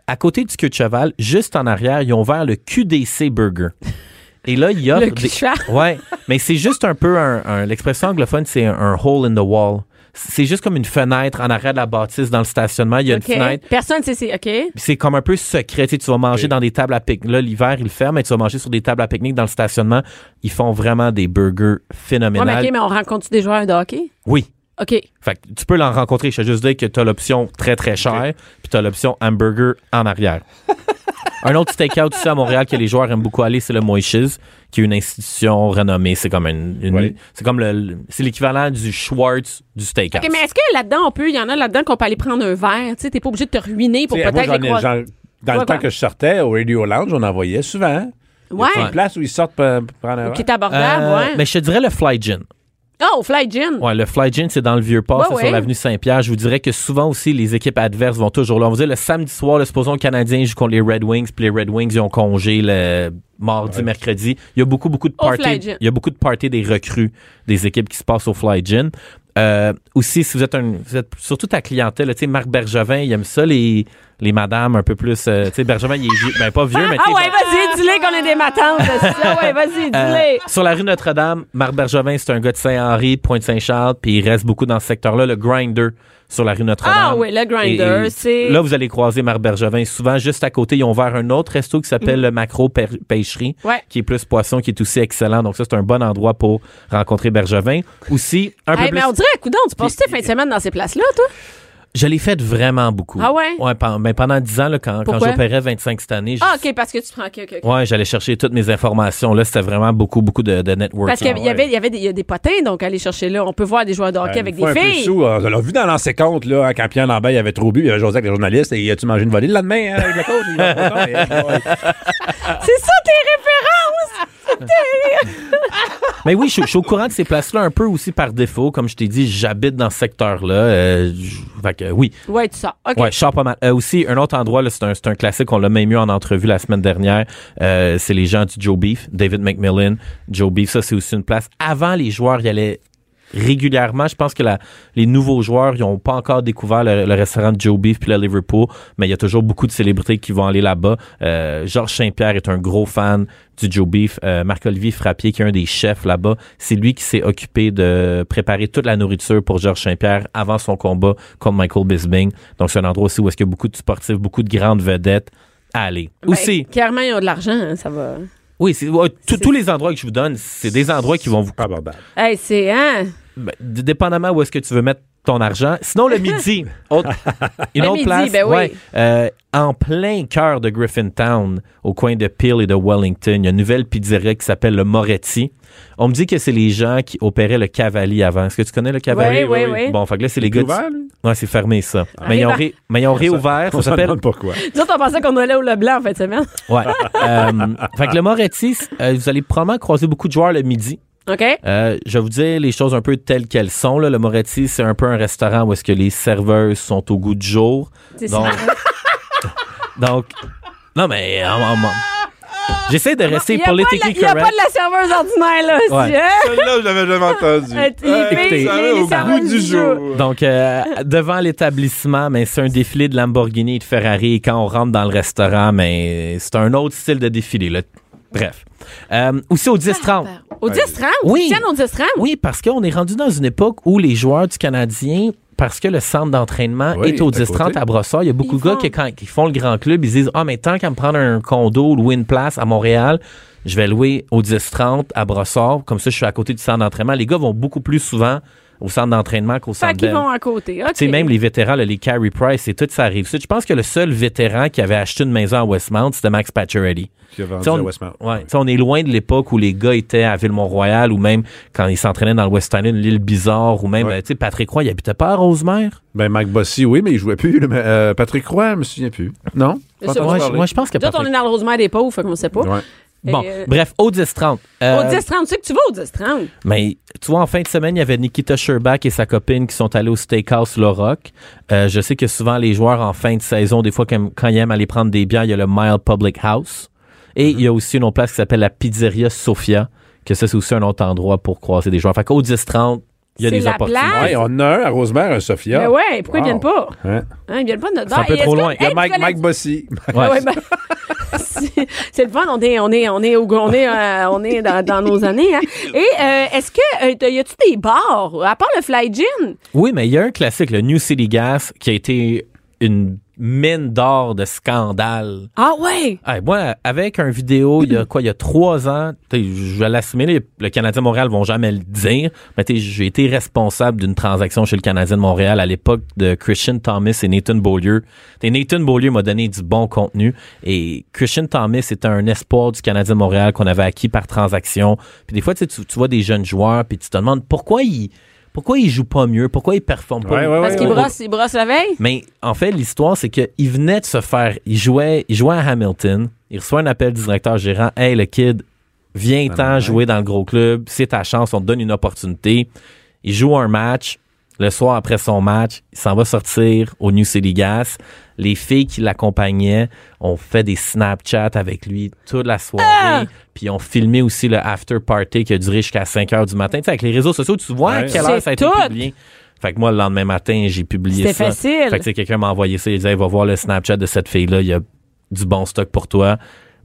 à côté du Cure de Cheval, juste en arrière, ils ont ouvert le QDC Burger. Et là, il y a... Le cul de cheval. Ouais, mais c'est juste un peu un... un- L'expression anglophone, c'est un, un hole in the wall. C'est juste comme une fenêtre en arrière de la bâtisse dans le stationnement. Il y a une fenêtre. Personne sait c'est OK. Puis c'est comme un peu secret. Tu, sais, tu vas manger dans des tables à pique-nique. Là, l'hiver, ils le ferment, mais tu vas manger sur des tables à pique-nique dans le stationnement. Ils font vraiment des burgers Ouais, mais phénoménales. OK, mais on rencontre-tu des joueurs de hockey? Oui. OK. Fait que tu peux l'en rencontrer. Je te juste dire que tu as l'option très, très chère, puis tu as l'option hamburger en arrière. un autre steakhouse aussi à Montréal que les joueurs aiment beaucoup aller, c'est le Moishes, qui est une institution renommée. C'est comme une, une- Oui. c'est comme le, c'est l'équivalent du Schwartz du steakhouse. OK, mais est-ce que là-dedans, on peut, il y en a là-dedans qu'on peut aller prendre un verre? Tu sais, t'es pas obligé de te ruiner pour peut-être les j'en- dans Quoi, le temps que je sortais au Radio Lounge, on en voyait souvent. Ouais. C'est une place où ils sortent pour, pour prendre un verre. Qui est abordable, Euh, ouais. Mais je te dirais le Fly Gin. Ah, au Fly Gin. Ouais, le Fly Gin, c'est dans le Vieux-Port, Ouais, c'est ouais. sur l'avenue Saint-Pierre. Je vous dirais que souvent aussi, les équipes adverses vont toujours là. On va dire le samedi soir, là, supposons le Canadien joue contre les Red Wings, puis les Red Wings, ils ont congé le mardi, mercredi. Il y a beaucoup, beaucoup de Au Fly parties. Gin. Il y a beaucoup de parties des recrues des équipes qui se passent au Fly Gin. Euh, aussi, si vous êtes un, vous êtes surtout ta clientèle, tu sais, Marc Bergevin, il aime ça, les, les madames un peu plus, euh, tu sais, Bergevin, il est vieux, ben pas vieux, mais tu Ah sais, ouais, vas-y, dis-le qu'on est des matantes. Ah ouais, vas-y, euh, sur la rue Notre-Dame, Marc Bergevin, c'est un gars de Saint-Henri, Pointe-Saint-Charles, puis il reste beaucoup dans ce secteur-là, le Grinder sur la rue Notre-Dame. Ah oui, le Grinder, c'est- Là, vous allez croiser Marc Bergevin. Souvent, juste à côté, ils ont ouvert un autre resto qui s'appelle le Macro Pêcherie, Mm. Ouais. qui est plus poisson, qui est aussi excellent. Donc ça, c'est un bon endroit pour rencontrer Bergevin. Aussi, un peu Hey, plus... mais on dirait, coudon, tu passes tes fins de semaine dans ces places-là, toi? Je l'ai fait vraiment beaucoup. Ah ouais? Ouais, pen- ben, pendant 10 ans, là, quand, quand Pourquoi? j'opérais 25 cette année, je- Ah, OK, parce que tu prends. OK, OK. OK. ouais, j'allais chercher toutes mes informations. Là, c'était vraiment beaucoup, beaucoup de, de networking. Parce qu'il y Ah avait- il y avait, il y avait des, il y a des potins, donc aller chercher là. On peut voir des joueurs de hockey Euh, avec des un peu filles. sous, on l'a vu dans l'ancien compte, là, hein, quand Pierre Lambert il avait trop bu, il y avait José avec les journalistes, et as-tu mangé une volée le lendemain, hein, avec le coach? Il. C'est ça tes références! Mais oui, je, suis- je suis au courant de ces places-là un peu aussi par défaut. Comme je t'ai dit, j'habite dans ce secteur-là. Euh, je- fait que oui. Ouais, tu. OK. Ouais, je sors pas mal. Euh, aussi, un autre endroit, là, c'est un, c'est un classique, on l'a même eu en entrevue la semaine dernière. Euh, c'est les gens du Joe Beef, David McMillan. Joe Beef, ça, c'est aussi une place. Avant, les joueurs y allaient régulièrement. Je pense que la- les nouveaux joueurs, ils n'ont pas encore découvert le, le restaurant de Joe Beef puis le Liverpool, mais il y a toujours beaucoup de célébrités qui vont aller là-bas. Euh, Georges Saint-Pierre est un gros fan du Joe Beef. Euh, Marc-Olivier Frappier, qui est un des chefs là-bas, c'est lui qui s'est occupé de préparer toute la nourriture pour Georges Saint-Pierre avant son combat contre Michael Bisbing. Donc, c'est un endroit aussi où est-ce qu'il y a beaucoup de sportifs, beaucoup de grandes vedettes à aller. Ben, Aussi, Clairement, ils ont de l'argent, hein, ça va. Oui, c'est, ouais, tous- les endroits que je vous donne, c'est des endroits qui vont vous Pas abordable. Hey, c'est, hein? Ben, dépendamment où est-ce que tu veux mettre ton argent. Sinon, le midi, autre- une Le autre midi, place, ben oui. ouais, euh, en plein cœur de Griffintown, au coin de Peel et de Wellington, il y a une nouvelle pizzeria qui s'appelle le Moretti. On me dit que c'est les gens qui opéraient le Cavalier avant. Est-ce que tu connais le Cavalier? Oui, oui, oui. Bon, fait que là, c'est les C'est gars. ouvert? Ouais, c'est fermé, ça. Mais, ils ont ben- ré- mais ils ont réouvert. On Ça s'appelle demande pourquoi. Nous autres, on pensait qu'on allait au Leblanc en fin de semaine. Ouais. Euh, fait que le Moretti, euh, vous allez probablement croiser beaucoup de joueurs le midi. OK? Euh, je vais vous dire les choses un peu telles qu'elles sont. Là. Le Moretti, c'est un peu un restaurant où est-ce que les serveuses sont au goût du jour. C'est Donc, donc non, mais j'essaie de rester Il n'y a, pas de politically la- il y a pas correct. de la serveuse ordinaire, là. Ouais. aussi, hein? Celle-là, je l'avais jamais entendu. Euh, écoutez, les- les au goût du jour. Donc, euh, devant l'établissement, mais c'est un défilé de Lamborghini et de Ferrari. Et quand on rentre dans le restaurant, mais c'est un autre style de défilé. Là. Bref. Euh, aussi au 10-30. Au 10-30? Oui. Tiens, au 10-30? Oui, parce qu'on est rendu dans une époque où les joueurs du Canadien, parce que le centre d'entraînement Oui, est au à côté. 10-30 à Brossard, il y a beaucoup Ils de gars qui, quand ils font le grand club, ils disent Ah, mais tant qu'à me prendre un condo ou louer une place à Montréal, je vais louer au 10-30 à Brossard. Comme ça, je suis à côté du centre d'entraînement. Les gars vont beaucoup plus souvent au centre d'entraînement qu'au Fait centre qu'ils vont à côté. Tu sais, même les vétérans, là, les Carey Price et tout, ça arrive. Je pense que le seul vétéran qui avait acheté une maison à Westmount, c'était Max Pacioretty. Qui a vendu Tu sais, à on, Westmount. ouais, tu sais, on est loin de l'époque où les gars étaient à Ville-Mont-Royal ou même quand ils s'entraînaient dans le West Island, l'île Bizarre ou même, Ouais. euh, tu sais, Patrick Roy, il habitait pas à Rosemère? Ben, Mike Bossy, oui, mais il jouait plus. mais, euh, Patrick Roy, je me souviens plus. Non? Moi, je, pense que autres, on Patrick... est dans le Rosemère des pauvres, fait qu'on sait pas. Ouais. Bon, euh, bref, au 10-30. euh, Au 10-30, tu sais que tu vas au 10-30. Mais tu vois, en fin de semaine, il y avait Nikita Sherbak et sa copine qui sont allés au Steakhouse Le Rock. Euh, je sais que souvent, les joueurs, en fin de saison, des fois, quand, quand ils aiment aller prendre des bières, il y a le Mile Public House. Et il y a aussi une autre place qui s'appelle la Pizzeria Sofia, que ça, c'est aussi un autre endroit pour croiser des joueurs. Fait qu'au 10-30, il y a des opportunités. Ouais, on en a un à Rosemère, un Sophia. Mais ouais, pourquoi ils Wow. viennent pas? Hein? Hein, ils viennent pas de notre C'est un peu trop que- loin. Il y a Mike, Mike Bossy. Ouais. Ouais, ben, c'est le fun. On est, on est, on est, au, on est, euh, on est dans, dans nos années. Hein. Et euh, est-ce que euh, y a-tu des bars à part le Fly Gin? Oui, mais il y a un classique, le New City Gas, qui a été une mine d'or de scandale. Ah ouais? Hey, moi, avec un vidéo, il y a quoi, il y a trois ans, je vais l'assumer, le Canadien de Montréal vont jamais le dire, mais j'ai été responsable d'une transaction chez le Canadien de Montréal à l'époque de Christian Thomas et Nathan Beaulieu. T'sais, Nathan Beaulieu m'a donné du bon contenu et Christian Thomas était un espoir du Canadien de Montréal qu'on avait acquis par transaction. Puis des fois, tu, tu vois des jeunes joueurs, puis tu te demandes pourquoi ils pourquoi ils jouent pas mieux, pourquoi ils performent pas Ouais, mieux? ouais, Parce ouais. brossent, ils brossent la veille? Mais en fait, l'histoire, c'est qu'il venait de se faire. Il jouait, il jouait à Hamilton. Il reçoit un appel du directeur gérant. Hey, le kid, viens-t'en ouais. jouer dans le gros club. C'est ta chance. On te donne une opportunité. Il joue un match. Le soir après son match, il s'en va sortir au New City Gas. Les filles qui l'accompagnaient ont fait des Snapchats avec lui toute la soirée. Puis ont filmé aussi le after party qui a duré jusqu'à 5 heures du matin. Tu sais, avec les réseaux sociaux, tu vois à quelle heure ça a été tout. publié. Fait que moi, le lendemain matin, j'ai publié ça. C'était facile. Fait que quelqu'un m'a envoyé ça. Il disait, va voir le Snapchat de cette fille-là. Il y a du bon stock pour toi.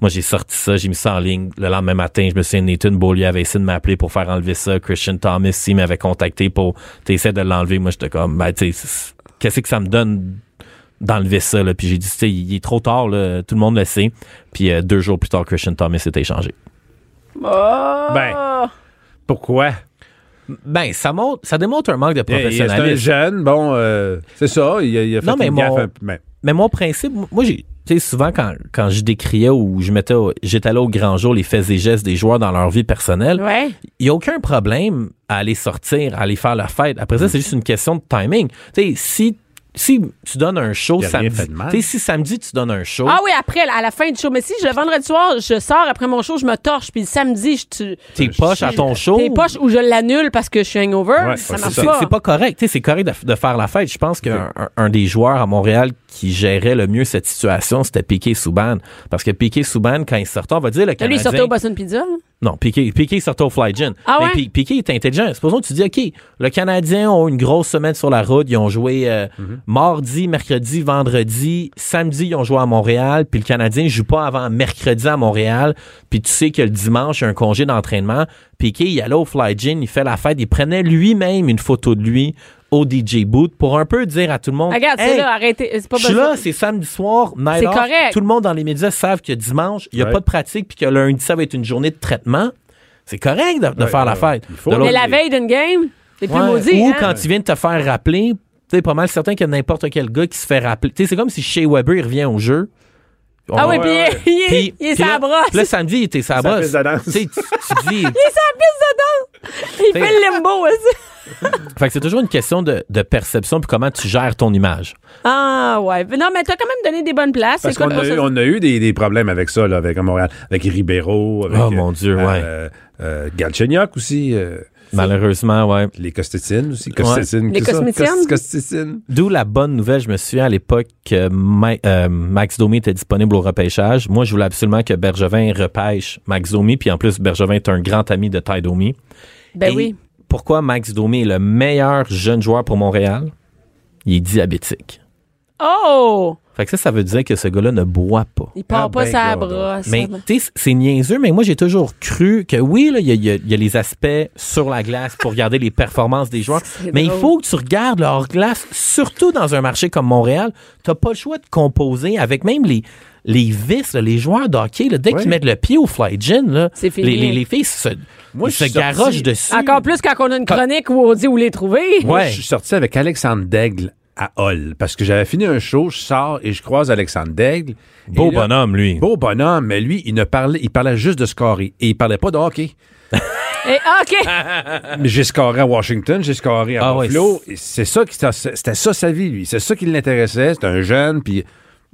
Moi, j'ai sorti ça, j'ai mis ça en ligne. Le lendemain matin, je me suis dit, Nathan Beaulieu avait essayé de m'appeler pour faire enlever ça. Christian Thomas, il m'avait contacté pour essayer de l'enlever. Moi, j'étais comme, ben, tu qu'est-ce que ça me donne d'enlever ça, là? Puis j'ai dit, tu sais, il est trop tard, là. Tout le monde le sait. Puis euh, deux jours plus tard, Christian Thomas s'était échangé. Oh. Ben. Pourquoi? Ben, ça montre, ça démontre un manque de Il- il- C'est un professionnalisme. jeune, bon, euh, c'est ça, il a, il a fait Non, mais une mon- gaffe un peu- mais- Mais mon principe, moi, j'ai, tu sais, souvent quand, quand je décriais ou je mettais, j'étais là au grand jour les faits et gestes des joueurs dans leur vie personnelle, Ouais. il n'y a aucun problème à aller sortir, à aller faire la fête. Après ça, c'est juste une question de timing. Tu sais, si, si tu donnes un show samedi, fait de mal. tu sais, si samedi tu donnes un show, Ah oui, après, à la fin du show. Mais si je- le vendredi soir, je sors après mon show, je me torche, puis le samedi, je tu t'es poche à ton show? T'es poche ou je l'annule parce que je suis hangover, Ouais, ça marche pas. c'est pas correct. Tu sais, C'est correct de, de faire la fête. Je pense qu'un un, un des joueurs à Montréal qui gérait le mieux cette situation, c'était Piqué Souban. Parce que Piqué Souban, quand il sortait, on va dire le Lui, il Canadien... sortait au Boston Pizza. Non, Piqué, Piqué sortait au Fly Gin. Ah Mais ouais? Pi- Piqué est intelligent. Supposons que tu dis, OK, le Canadien ont une grosse semaine sur la route. Ils ont joué euh, Mhm. mardi, mercredi, vendredi. Samedi, ils ont joué à Montréal. Puis le Canadien joue pas avant mercredi à Montréal. Puis tu sais que le dimanche, il y a un congé d'entraînement. Piqué, il allait au Fly Gin, il fait la fête. Il prenait lui-même une photo de lui au DJ Boot pour un peu dire à tout le monde Regarde, Hey, c'est là, arrêtez. C'est pas je suis là, c'est samedi soir, night C'est off. correct. Tout le monde dans les médias savent que dimanche, il n'y a Ouais. pas de pratique puis que lundi, ça va être une journée de traitement. C'est correct de, de Ouais, faire la ouais, fête. il faut. De l'autre- Mais la veille d'une game, c'est plus Ouais. maudit. Ou hein? quand il vient de te faire rappeler, tu sais, pas mal certain qu'il y a n'importe quel gars qui se fait rappeler. Tu sais, c'est comme si Shea Weber, il revient au jeu. Ah oui, puis il est- il est, Puis- il est puis sa là- brosse. Là, samedi, il était sa Sa brosse. piste de danse. Tu sais, tu, tu dis. Il est sa piste de danse. Il fait le limbo aussi. fait que c'est toujours une question de, de perception puis comment tu gères ton image. Ah ouais. Non, mais t'as quand même donné des bonnes places. Parce Écoute, qu'on a, pour eu- ça- on a eu des, des problèmes avec ça, là, avec à Montréal, avec Ribeiro, avec Oh, mon Dieu, ouais. euh, euh, Galchenyuk aussi, euh, Malheureusement, ouais. les Costetines aussi, Costetines, Les tout ça? Cosmétiennes? Cos- Costetines. D'où la bonne nouvelle, je me souviens à l'époque que Ma- euh, Max Domi était disponible au repêchage. Moi, je voulais absolument que Bergevin repêche Max Domi, puis en plus, Bergevin est un grand ami de Ty Domi. Ben Et oui. Pourquoi Max Domi est le meilleur jeune joueur pour Montréal? Il est diabétique. Oh! Fait que ça, ça veut dire que ce gars-là ne boit pas. Il part Ah, pas ben, sa brosse. Mais tu sais, c'est niaiseux, mais moi j'ai toujours cru que oui, là, il y a, il y a- il y a les aspects sur la glace pour regarder les performances des joueurs. Mais il faut que tu regardes le hors-glace, surtout dans un marché comme Montréal. T'as pas le choix de composer avec même les, les vices, là, les joueurs de hockey, là, dès Ouais. qu'ils mettent le pied au fly gin, là, C'est fini. Les, les, les filles se, Moi, se garochent dessus. Encore plus quand on a une chronique où on dit où les trouver. Moi, Ouais. je suis sorti avec Alexandre Daigle à Hall parce que j'avais fini un show, je sors et je croise Alexandre Daigle. Beau là, bonhomme, lui. Beau bonhomme, mais lui, il ne parlait, il parlait juste de scorer et il parlait pas de hockey. Et, OK. Mais j'ai scoré à Washington, j'ai scoré à Ah Buffalo. C'est ça qui c'était ça sa vie lui, c'est ça qui l'intéressait, c'était un jeune puis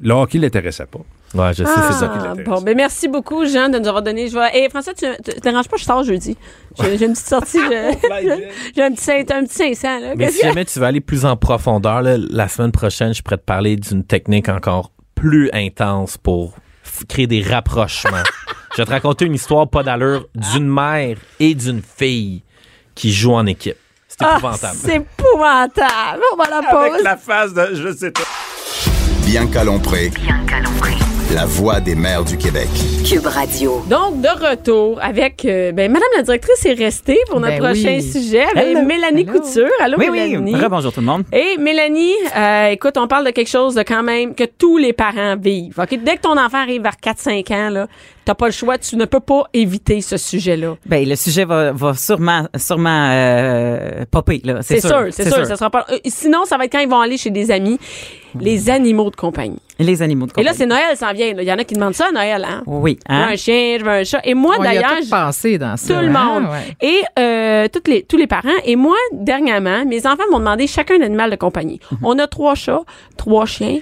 le hockey l'intéressait pas. Ouais, je sais, c'est ça. qui Ah, bon, ben merci beaucoup, Jean, de nous avoir donné. Je vais... Et François, tu déranges pas, je sors jeudi. J'ai j'ai une petite sortie. je- J'ai un petit, un petit 500. Là. Mais si que- jamais tu veux aller plus en profondeur, là, la semaine prochaine, je pourrais te parler d'une technique encore plus intense pour f- créer des rapprochements. je vais te raconter une histoire pas d'allure d'une mère et d'une fille qui jouent en équipe. C'est Ah, épouvantable. c'est épouvantable. On va la pause. la face de je sais pas. Bianca Lompré, Bianca Lompré. La voix des mères du Québec. Cube Radio. Donc, de retour avec. euh, ben, Madame la directrice est restée pour notre Ben prochain oui. sujet avec Hello. Mélanie Hello. Couture. Allô, Oui, Mélanie? oui. Bonjour tout le monde. Et Mélanie, euh, écoute, on parle de quelque chose de quand même que tous les parents vivent. OK? Dès que ton enfant arrive vers 4-5 ans, là, t'as pas le choix, tu ne peux pas éviter ce sujet-là. Ben, le sujet va, va sûrement, sûrement euh, popper, là. C'est sûr, c'est sûr. Ça sera pas... sinon, ça va être quand ils vont aller chez des amis, les animaux de compagnie. Les animaux de Et là, compagnie. c'est Noël, ça en vient. là. Il y en a qui demandent ça à Noël, hein? Oui, Je veux hein? un chien, je veux un chat. Et moi, d'ailleurs, tout passé dans ça. tout le hein? monde. Ouais. Et euh, toutes les, tous les parents. Et moi, dernièrement, mes enfants m'ont demandé chacun un animal de compagnie. Mhm. On a trois chats, trois chiens.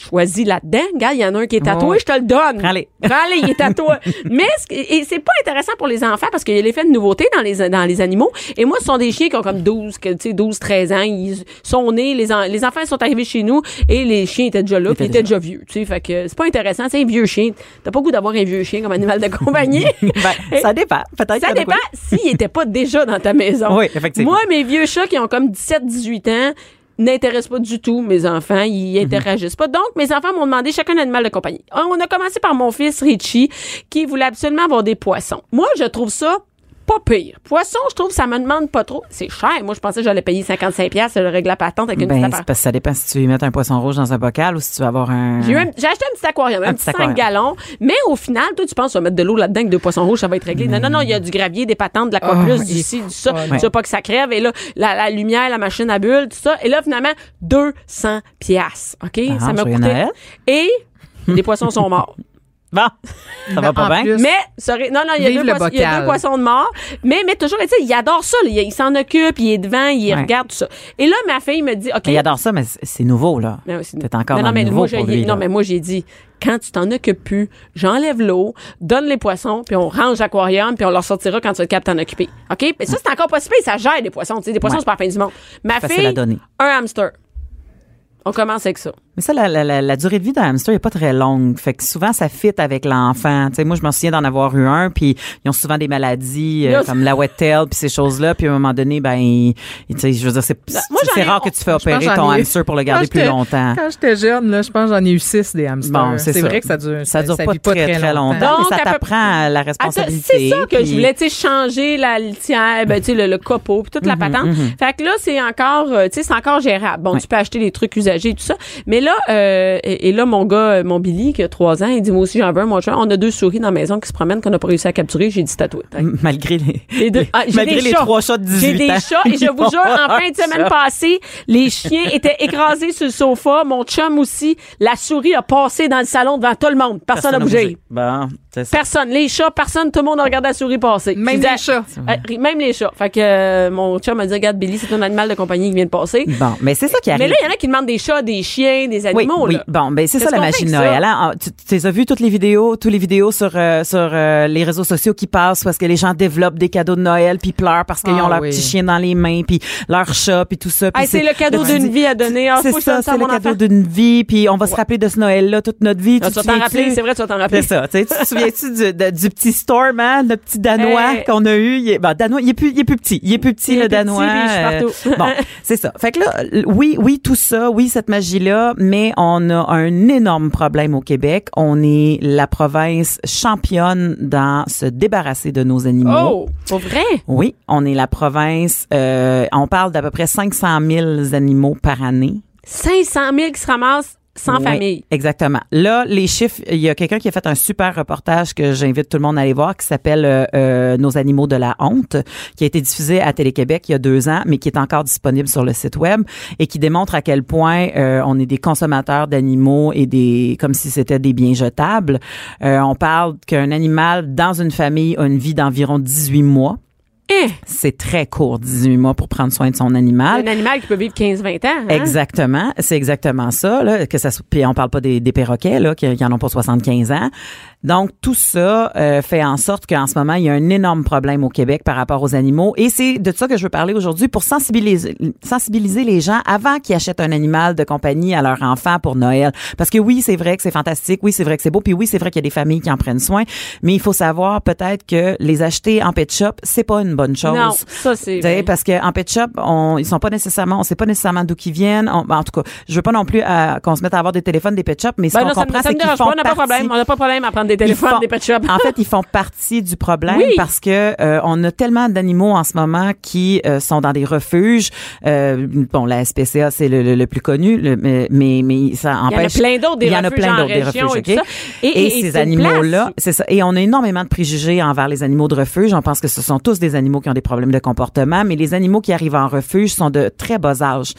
Choisis là-dedans. Regarde, il y en a un qui est tatoué, je te le donne. Prends-les. Prends-les, il est tatoué. Mais ce- et c'est pas intéressant pour les enfants parce qu'il y a l'effet de nouveauté dans les, dans les animaux. Et moi, ce sont des chiens qui ont comme 12, que, tu sais, 12, 13 ans. Ils sont nés, les, en- les enfants sont arrivés chez nous et les chiens étaient déjà là, puis ils étaient déjà vieux. Tu sais, fait que c'est pas intéressant. C'est un vieux chien. T'as pas goût d'avoir un vieux chien comme animal de compagnie. Ben, ça dépend. Peut-être Ça dépend s'il était pas déjà dans ta maison. Oui, effectivement. Moi, mes vieux chats qui ont comme 17-18 ans n'intéressent pas du tout mes enfants. Mhm. Ils interagissent pas. Donc, mes enfants m'ont demandé chacun un animal de compagnie. On a commencé par mon fils Richie qui voulait absolument avoir des poissons. Moi, je trouve ça pas pire. Poisson, je trouve ça me demande pas trop. C'est cher. Moi, je pensais que j'allais payer 55 pièces je règle la patente avec une Ben, petite parce que ça dépend si tu veux mettre un poisson rouge dans un bocal ou si tu veux avoir un. J'ai acheté un petit aquarium, un, Un petit petit 5 aquarium. gallons. Mais au final, toi, tu penses, on va mettre de l'eau là-dedans avec deux poissons rouges, ça va être réglé. Non, non, non, il y a du gravier, des patentes, de l'aquaplus, Oh, du ci, du ça. Ouais. Tu veux pas que ça crève. Et là, la, la lumière, la machine à bulles, tout ça. Et là, finalement, 200 piastres. OK? Ah, ça m'a coûté. Et les poissons sont morts. Bon, ça va En pas bien. plus, Mais, sorry, non, non, il y, a Vive deux le poissons, il y a bocal. deux poissons de mort. Mais, mais toujours, tu sais, il adore ça. là. Il, il s'en occupe, il est devant, il Ouais. regarde tout ça. Et là, ma fille me dit, OK. Mais il adore ça, mais c'est- c'est nouveau, là. C'est- T'es encore non, dans non, le mais nouveau moi, pour j'ai- lui, non, là. mais moi, j'ai dit, quand tu t'en occupes plus, j'enlève l'eau, donne les poissons, puis on range l'aquarium, puis on leur sortira quand tu être capable de t'en occuper. OK? Mais ça, c'est encore possible, ça gère des poissons. Tu sais, des poissons, Ouais. c'est pas la fin du monde. Ma Facile fille, donner. un hamster. On commence avec ça. Mais ça, la, la, la, durée de vie d'un hamster est pas très longue. Fait que souvent, ça fit avec l'enfant. Tu sais, moi, je me souviens d'en avoir eu un, puis ils ont souvent des maladies euh, comme la wet tail, puis ces choses-là. Puis à un moment donné, ben, tu sais, je veux dire, c'est Bah, c'est rare que tu fais opérer ton ai- hamster pour le garder plus longtemps. Quand j'étais jeune, là, je pense j'en ai eu six des hamsters. Bon, c'est ça. vrai que ça dure. Ça dure pas vit très, très longtemps. Donc, mais ça t'apprend la responsabilité. c'est ça que puis- je voulais, tu sais, changer la litière, ben, tu sais, le, le copeau, puis toute la patente. Fait que là, c'est encore, euh, tu sais, c'est encore gérable. Bon, tu peux acheter des trucs usagés et tout ça. Mais là, euh, et, et là, mon gars, euh, mon Billy, qui a trois ans, il dit, moi aussi, j'en veux un, mon chat. On a deux souris dans la maison qui se promènent qu'on n'a pas réussi à capturer. J'ai dit tatoué. Malgré les, Les deux- Ah, j'ai malgré les chats. trois chats de 18 J'ai des ans. chats et je vous jure, en fin de semaine passée, les chiens étaient écrasés sur le sofa. Mon chum aussi. La souris a passé dans le salon devant tout le monde. Personne n'a bougé. Bon. Personne. Les chats, personne. Tout le monde a regardé la souris passer. Même les chats. Euh, même les chats. Fait que euh, mon chum m'a dit, regarde, Billy, c'est un animal de compagnie qui vient de passer. Bon, mais c'est ça qui arrive. Mais là, il y en a qui demandent des chats, des chiens, des Oui, animaux. oui. là. Bon, ben c'est ça la magie de Noël. hein? Ah, Tu, tu as vu toutes les vidéos, toutes les vidéos sur euh, sur euh, les réseaux sociaux qui passent parce que les gens développent des cadeaux de Noël puis pleurent parce qu'ils Ah ont leur oui. petit chien dans les mains puis leur chat puis tout ça. Hey, c'est le cadeau d'une vie à donner. Ah, c'est ça, c'est le cadeau d'une vie puis on va se rappeler de ce Noël là toute notre vie. Ah, tu vas t'en rappeler, c'est vrai, tu vas t'en rappeler. C'est ça. Tu te souviens-tu du, petit storm, hein, le petit danois Hey. qu'on a eu? Ben, danois, il est plus, il est plus petit. Il est plus petit, le danois. puis il est euh, partout. bon, c'est ça. Fait que là, oui, oui, tout ça, oui, cette magie-là, mais on a un énorme problème au Québec. On est la province championne dans se débarrasser de nos animaux. Oh, pour vrai? Oui, on est la province, euh, on parle d'à peu près 500 000 animaux par année. 500 000 qui se ramassent sans Oui, famille. Exactement. Là, les chiffres, il y a quelqu'un qui a fait un super reportage que j'invite tout le monde à aller voir qui s'appelle euh, euh, Nos animaux de la honte, qui a été diffusé à Télé-Québec il y a deux ans, mais qui est encore disponible sur le site web et qui démontre à quel point euh, on est des consommateurs d'animaux et des comme si c'était des biens jetables. Euh, on parle qu'un animal dans une famille a une vie d'environ 18 mois. Eh, C'est très court, 18 mois pour prendre soin de son animal. un animal qui peut vivre 15-20 ans. hein? Exactement, c'est exactement ça là, que ça puis on parle pas des, des perroquets là qui, qui en ont pas 75 ans. Donc tout ça euh, fait en sorte qu'en ce moment il y a un énorme problème au Québec par rapport aux animaux et c'est de ça que je veux parler aujourd'hui pour sensibiliser sensibiliser les gens avant qu'ils achètent un animal de compagnie à leur enfant pour Noël parce que oui, c'est vrai que c'est fantastique, oui, c'est vrai que c'est beau puis oui, c'est vrai qu'il y a des familles qui en prennent soin, mais il faut savoir peut-être que les acheter en pet shop, c'est pas une bonne chose. Non, ça, c'est. Parce qu'en pet shop, on, ils sont pas nécessairement, on sait pas nécessairement d'où qu'ils viennent. On- ben, en tout cas, je veux pas non plus euh, qu'on se mette à avoir des téléphones des pet shops, mais ce Ben qu'on comprend, c'est qu'ils font pas, on n'a pas de problème. On n'a pas de problème à prendre des ils téléphones, font- des pet shops. en fait, ils font partie du problème Oui. parce que euh, on a tellement d'animaux en ce moment qui euh, sont dans des refuges. Euh, bon, la SPCA c'est le, le- le plus connu, le- mais mais, mais ça Il y en a empêche. plein d'autres, des Il y en a refuges plein d'autres des refuges, et. Et- ces animaux-là, place. c'est ça. Et on a énormément de préjugés envers les animaux de refuge. On pense que ce sont tous des animaux qui ont des problèmes de comportement, mais les animaux qui arrivent en refuge sont de très bas âge.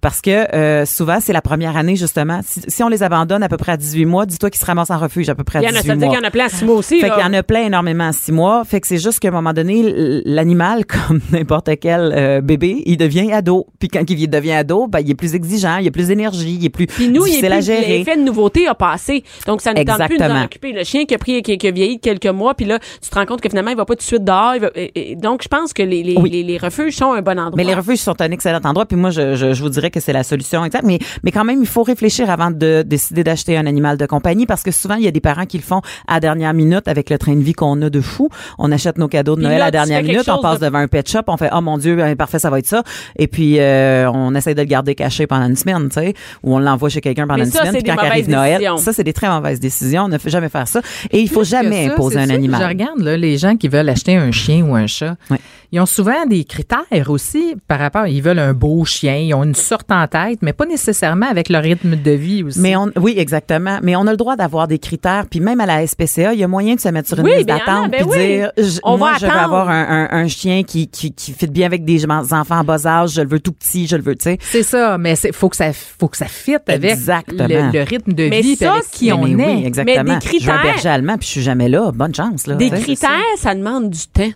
Parce que euh, souvent, c'est la première année, justement. Si, si on les abandonne à peu près à 18 mois, dis-toi qu'ils se ramassent en refuge à peu près à Il y en a, 18 ça mois. qu'il y en a plein à six mois aussi. Fait qu'il y en a plein énormément à six mois. Fait que c'est juste qu'à un moment donné, l'animal, comme n'importe quel euh, bébé, il devient ado. Puis quand il devient ado, ben, il est plus exigeant, il a plus d'énergie, il est plus Puis nous, il est difficile à plus, gérer. l'effet de nouveauté a passé. Donc, ça ne tente plus de nous en occuper. Le chien qui a pris, qui, qui a vieilli de quelques mois, puis là, tu te rends compte que finalement, il va pas tout de suite dehors. il va- et- et donc, je pense que les, les, Oui. les, les refuges sont un bon endroit. Mais les refuges sont un excellent endroit. Puis moi, je, je, je vous dirais que c'est la solution exacte. Mais, mais quand même, il faut réfléchir avant de décider d'acheter un animal de compagnie parce que souvent, il y a des parents qui le font à la dernière minute avec le train de vie qu'on a de fou. On achète nos cadeaux de Noël là, à la dernière minute. On passe de- devant un pet shop. On fait, oh mon Dieu, ben, parfait, ça va être ça. Et puis, euh, on essaie de le garder caché pendant une semaine, tu sais, ou on l'envoie chez quelqu'un pendant Mais une ça, semaine. Puis quand arrive Noël, décisions. ça, c'est des très mauvaises décisions. On ne fait jamais faire ça. Et il faut jamais ça, imposer un animal. Je regarde là, les gens qui veulent acheter un chien ou un chat. Ouais. Ils ont souvent des critères aussi par rapport. Ils veulent un beau chien, ils ont une sorte en tête, mais pas nécessairement avec leur rythme de vie aussi. Mais on, oui, exactement. Mais on a le droit d'avoir des critères. Puis même à la SPCA, il y a moyen de se mettre sur une Oui, liste il d'attente ben oui. dire, je- On moi, va je veux avoir un, un, un chien qui, qui, qui fit bien avec des enfants en bas âge. Je le veux tout petit, je le veux, tu sais. c'est ça, mais c'est faut que ça faut que ça fitte avec Exactement. le, le rythme de Mais vie ça, avec qui Mais on oui, est. exactement. Mais des Je veux un critères- berger allemand puis je suis jamais là. Bonne chance, là. Des critères, ça demande du temps.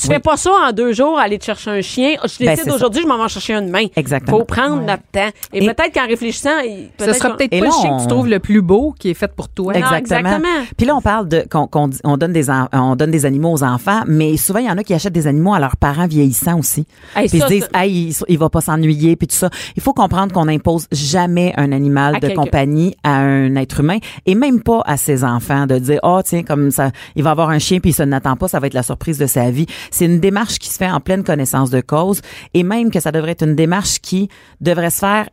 Tu fais pas ça en deux jours, aller te chercher un chien. Je Ben, décide aujourd'hui, je m'en vais en chercher un demain. Exactement. Faut prendre notre temps. Et, Et- peut-être qu'en réfléchissant, il- Ce peut-être sera peut-être Et pas là, le chien que tu trouves le plus beau qui est fait pour toi. Non, Exactement. exactement. Puis là, on parle de qu'on qu'on dit- on donne des en- on donne des animaux aux enfants, mais souvent il y en a qui achètent des animaux à leurs parents vieillissants aussi. Hey, puis ils se disent, hey, il, il va pas s'ennuyer, puis tout ça. Il faut comprendre qu'on n'impose jamais un animal À de compagnie à un être humain, et même pas à ses enfants de dire, oh tiens, comme ça, il va avoir un chien puis il se n'attend pas, ça va être la surprise de sa vie. C'est une démarche qui se fait en pleine connaissance de cause, et même que ça devrait être une démarche qui devrait se faire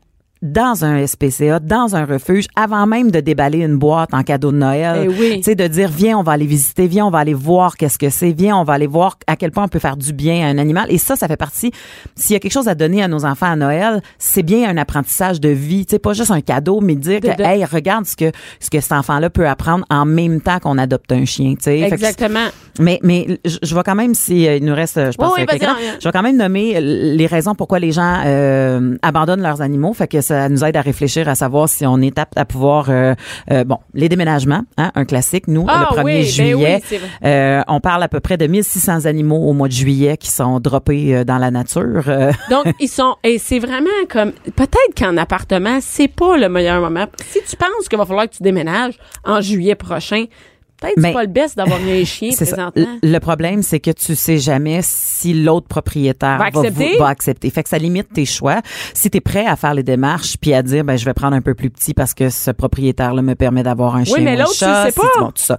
dans un SPCA, dans un refuge, avant même de déballer une boîte en cadeau de Noël. Eh oui. Tu sais, de dire, viens, on va aller visiter, viens, on va aller voir qu'est-ce que c'est, viens, on va aller voir à quel point on peut faire du bien à un animal. Et ça, ça fait partie, s'il y a quelque chose à donner à nos enfants à Noël, c'est bien un apprentissage de vie. Tu sais, pas juste un cadeau, mais dire De- que, de- hey, regarde ce que, ce que cet enfant-là peut apprendre en même temps qu'on adopte un chien, tu sais. Exactement. mais, mais je, je vais quand même, si euh, il nous reste, je pense, Oui, oui, Ariane. je vais quand même nommer euh, les raisons pourquoi les gens euh, abandonnent leurs animaux. Fait que ça nous aide à réfléchir à savoir si on est apte à pouvoir, euh, euh, bon, les déménagements, hein, un classique. Nous, Ah le 1er oui, ben juillet, oui, euh, on parle à peu près de 1600 animaux au mois de juillet qui sont droppés euh, dans la nature. Euh, Donc, ils sont. Et c'est vraiment comme. Peut-être qu'en appartement, c'est pas le meilleur moment. Si tu penses qu'il va falloir que tu déménages en juillet prochain, peut-être c'est pas le best d'avoir un chien ça. Le problème, c'est que tu sais jamais si l'autre propriétaire Va accepter? vou- va accepter. Fait que ça limite tes choix. Si tu es prêt à faire les démarches puis à dire ben je vais prendre un peu plus petit parce que ce propriétaire là me permet d'avoir un chien mais ou un tu chat, sais pas. tu- bon, tout ça.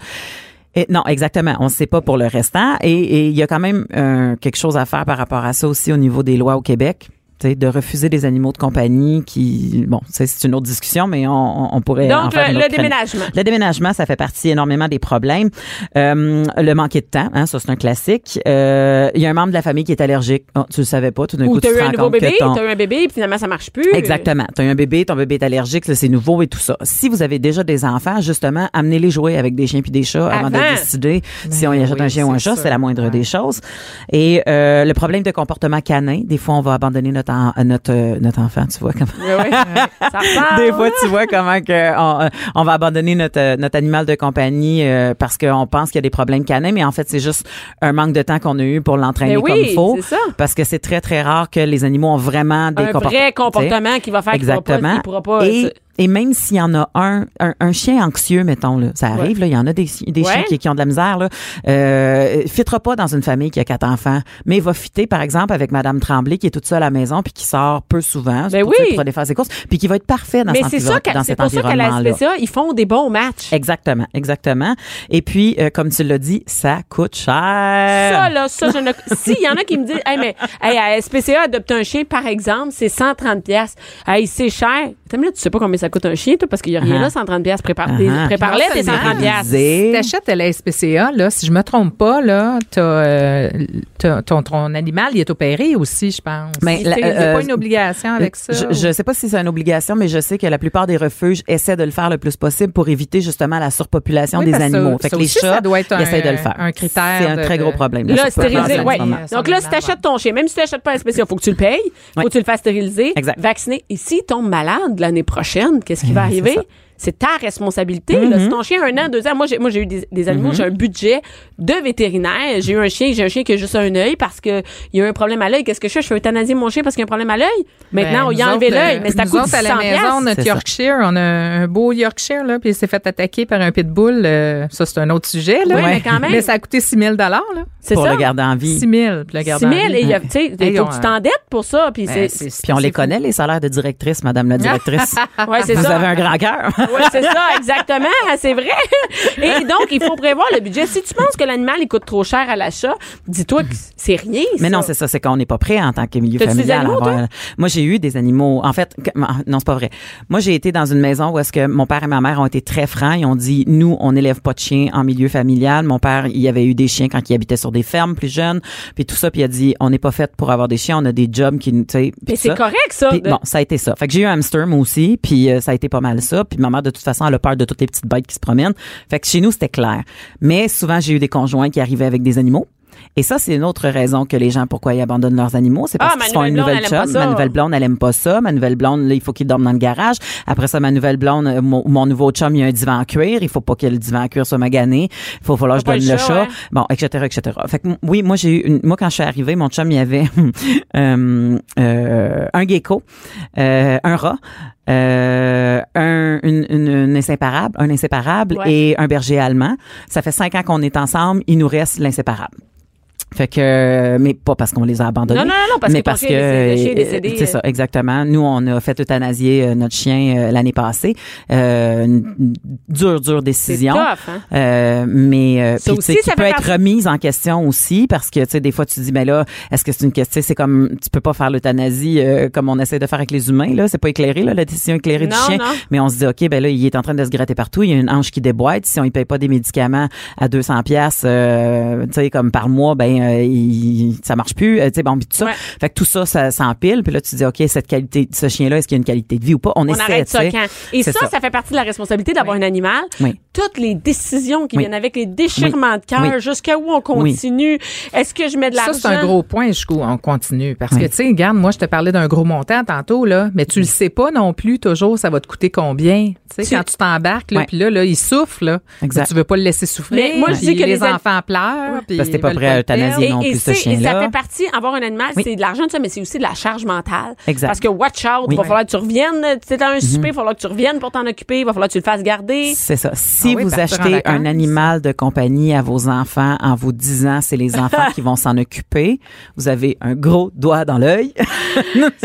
Et non, exactement. On ne sait pas pour le restant. Et et il y a quand même euh, quelque chose à faire par rapport à ça aussi au niveau des lois au Québec. De refuser des animaux de compagnie qui bon c'est c'est une autre discussion mais on, on- on pourrait en Donc, faire le, déménagement. Le déménagement, ça fait partie énormément des problèmes. Euh, le manquer de temps, hein, ça c'est un classique. Euh, Il y a un membre de la famille qui est allergique. Oh, tu le savais pas, tout d'un Ou coup tu te eu un nouveau bébé, ton... t'as eu un bébé, puis finalement, ça marche plus. Exactement. Tu as eu un bébé, ton bébé est allergique, c'est nouveau et tout ça. Si vous avez déjà des enfants, justement, amenez-les jouer avec des chiens puis des chats avant, de décider si on y Ben achète oui, un chien ou un chat, c'est la moindre Ouais. des choses. Et euh, le problème de comportement canin, des fois on va abandonner notre en- notre euh, notre enfant, tu vois comment Oui, oui. ça ressemble. des fois, tu vois comment que on, euh, on va abandonner notre euh, notre animal de compagnie euh, parce qu'on pense qu'il y a des problèmes canins, mais en fait, c'est juste un manque de temps qu'on a eu pour l'entraîner Ben oui, comme il faut. ça. Parce que c'est très très rare que les animaux ont vraiment des un vrai comportement qui va faire qu'il pourra pas- Exactement. il pourra pas. et, et même s'il y en a un, un, un chien anxieux, mettons, là, ça arrive, là, il y en a des, des Ouais. chiens qui, qui ont de la misère, là, euh, fitera pas dans une famille qui a quatre enfants, mais il va fitter, par exemple, avec Madame Tremblay, qui est toute seule à la maison, puis qui sort peu souvent, Ben pour, oui. pour aller faire ses courses, puis qui va être parfait dans, Mais c'est ça, dans c'est cet pour ça qu'à la environnement-là. SPCA, ils font des bons matchs. Exactement, exactement. Et puis, euh, comme tu l'as dit, ça coûte cher. Ça, là, ça, je ne. S'il y en a qui me disent, hey, mais, hey, à SPCA, adopter un chien, par exemple, c'est 130 pièces. Hey, c'est cher. Tu sais pas combien ça coûte un chien, toi, parce qu'il y a rien Uh-huh. là, 130 pièces. Prépare prépare-les, tes Non 130 pièces. T'achètes à la SPCA, là, si je me trompe pas, là, t'as, euh, t'as- ton, ton animal, il est opéré aussi, je pense. Mais Il la- n'y a euh, pas une obligation avec ça. Je, je sais pas si c'est une obligation, mais je sais que la plupart des refuges essaient de le faire le plus possible pour éviter justement la surpopulation Oui, des animaux. ça- fait que ça les aussi, chats, ça doit être ils un- essaient de le faire. un critère C'est un très de- gros problème. la Là, ouais. Son Donc là, si t'achètes ton chien, même si tu l'achètes pas à SPCA, faut que tu le payes, faut que tu le fasses stériliser, vacciner. Et s'il tombe malade l'année prochaine, qu'est-ce qui va arriver? C'est ta responsabilité. là. Si ton chien a un an, deux ans, moi j'ai, moi, j'ai eu des, des animaux, j'ai un budget de vétérinaire. J'ai eu un chien, j'ai un chien qui a juste un œil parce que il y a un problème à l'œil. Qu'est-ce que je fais? Je fais euthanasier mon chien parce qu'il y a un problème à l'œil? Maintenant, Ben, on y a enlevé l'œil, euh, mais c'est à coût de à 600 la maison, notre ça. Yorkshire, on a un beau Yorkshire, là, puis il s'est fait attaquer par un pitbull. euh, ça, c'est un autre sujet, là. Oui, mais quand même. Mais ça a coûté 6 000 là. C'est pour ça. le garder en vie. 6 000 puis le 6 garder 000 en vie. et il y a, tu sais, il faut que tu t'endettes pour ça. Puis Ben, c'est, Puis on les connaît, les salaires de directrice, Madame la directrice. ouais, c'est Vous ça. avez un grand cœur. Oui, c'est ça, exactement, c'est vrai. Et donc, il faut prévoir le budget. Si tu penses que l'animal, il coûte trop cher à l'achat, dis-toi que c'est rien. Mais ça. non, c'est ça, c'est qu'on n'est pas prêt en tant que milieu des familial. à animaux, avoir- Moi, j'ai eu des animaux. En fait, que- non, c'est pas vrai. Moi, j'ai été dans une maison où est-ce que mon père et ma mère ont été très francs. Ils ont dit, nous, on n'élève pas de chiens en milieu familial. Mon père, il avait eu des chiens quand il habitait sur des fermes plus jeunes, puis tout ça, puis il a dit, on n'est pas fait pour avoir des chiens. On a des jobs qui, tu sais. Mais c'est correct, ça. Puis de- bon, ça a été ça. Fait que j'ai eu un hamster moi aussi, puis euh, ça a été pas mal ça. Puis ma de toute façon, elle a peur de toutes les petites bêtes qui se promènent. Fait que chez nous c'était clair. Mais souvent j'ai eu des conjoints qui arrivaient avec des animaux. Et ça, c'est une autre raison que les gens, pourquoi ils abandonnent leurs animaux. C'est parce Ah, qu'ils font une nouvelle blonde, chum. Ma nouvelle blonde, elle aime pas ça. Ma nouvelle blonde, là, il faut qu'il dorme dans le garage. Après ça, ma nouvelle blonde, euh, mon, mon nouveau chum, il y a un divan en cuir. Il faut pas que le divan en cuir soit magané. Il faut falloir que je donne le le chat. Bon, etc., etc. Fait que, oui, moi, j'ai eu une- moi, quand je suis arrivée, mon chum, il y avait euh, euh, un gecko, euh, un rat, euh, un, une, une, une inséparable, un inséparable Ouais. et un berger allemand. Ça fait cinq ans qu'on est ensemble. Il nous reste l'inséparable. Fait que, mais pas parce qu'on les a abandonnés. Non, non, non, parce mais que parce que euh, c'est euh. ça, exactement. Nous, on a fait euthanasier euh, notre chien euh, l'année passée. Euh, une une dure, dure décision. tough, hein? Euh, mais euh, Ça puis, tu sais, aussi, qui ça peut être remise en question aussi parce que tu sais des fois tu dis mais là est-ce que c'est une question c'est comme tu peux pas faire l'euthanasie euh, comme on essaie de faire avec les humains là c'est pas éclairé là la décision éclairée Non, du chien non. mais on se dit ok ben là il est en train de se gratter partout il y a une hanche qui déboîte si on y paye pas des médicaments à 200 pièces tu sais comme par mois ben euh, il, ça marche plus euh, tu sais bon puis tout ça Ouais. fait que tout ça ça s'empile puis là tu dis ok cette qualité cette chien là est-ce qu'il y a une qualité de vie ou pas? On, On essaie arrête ça quand? Et ça, ça, fait partie de la responsabilité d'avoir un animal. Oui. Toutes les décisions qui Oui. viennent avec, les déchirements de cœur, Oui. jusqu'à où on continue? Est-ce que je mets de Ça, l'argent? c'est un gros point jusqu'où on continue. Parce Oui. que, tu sais, regarde, moi, je te parlais d'un gros montant tantôt, là, mais tu le sais pas non plus toujours, ça va te coûter combien. Tu sais, quand tu t'embarques, là, puis là, là, il souffle, là. Exact. Tu veux pas le laisser souffrir. Mais moi, je dis que les les an- enfants pleurent. puis Parce que t'es pas prêt à euthanasier non et, plus, ce et ça chien-là. fait partie, avoir un animal, Oui. c'est de l'argent, ça, mais c'est aussi de la charge mentale. Exact. Parce que watch out, il va falloir que tu reviennes. Tu sais, dans un souper, il va falloir que tu reviennes pour t'en occuper, il va falloir que tu le fasses garder. C'est ça. Si Ah oui, vous achetez un animal de compagnie à vos enfants en vous disant c'est les enfants qui vont s'en occuper, vous avez un gros doigt dans l'œil.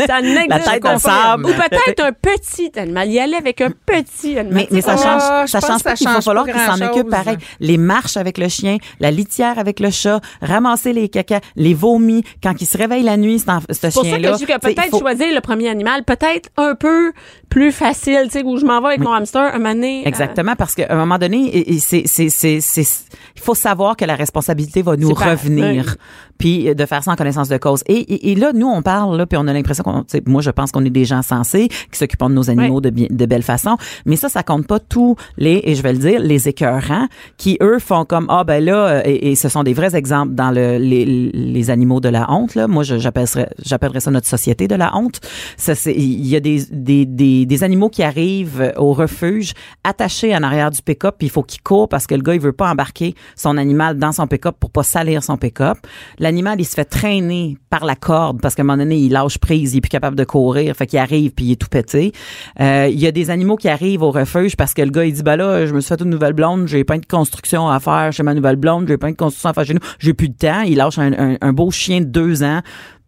Ça n'existe La tête dans le pas. sable. Ou peut-être un petit animal. Y aller avec un petit animal. Mais, mais ça Ah, change, ça change pas ça qu'il va change falloir qu'il s'en occupe pareil. Les marches avec le chien, la litière avec le chat, ramasser les caca, les vomis. Quand il se réveille la nuit, c'est ce C'est pour ça chien-là. que je dis que il peut-être faut- choisir le premier animal, peut-être un peu plus facile, tu sais, où je m'en vais avec mon hamster un donné, euh, Exactement, parce qu'à un moment donné, et- et c'est, c'est, c'est, c'est- il faut savoir que la responsabilité va nous pas- revenir, oui. puis euh, de faire ça en connaissance de cause. Et, et, et là, nous, on parle, là, puis on a l'impression qu'on, moi, je pense qu'on est des gens sensés, qui s'occupent de nos animaux de, bien, de belle façon, mais ça, ça compte pas tous les, et je vais le dire, les écœurants, qui, eux, font comme, ah, ben là, euh, et, ce sont des vrais exemples dans le, les, les animaux de la honte, là. Moi, j'appellerais, j'appellerais ça notre société de la honte. Ça, c'est, il y a des, des, des, des animaux qui arrivent au refuge attachés en arrière du pick-up, puis il faut qu'il court parce que le gars, il veut pas embarquer son animal dans son pick-up pour pas salir son pick-up. L'animal, il se fait traîner par la corde parce qu'à un moment donné, il lâche prise, il est plus capable de courir, fait qu'il arrive puis il est tout pété. Euh, il y a des animaux qui arrivent au refuge parce que le gars, il dit, bah là, je me suis fait une nouvelle blonde, j'ai pas de construction à faire chez ma nouvelle blonde, j'ai pas de construction à faire chez nous, j'ai plus de temps. Il lâche un, un- un beau chien de deux ans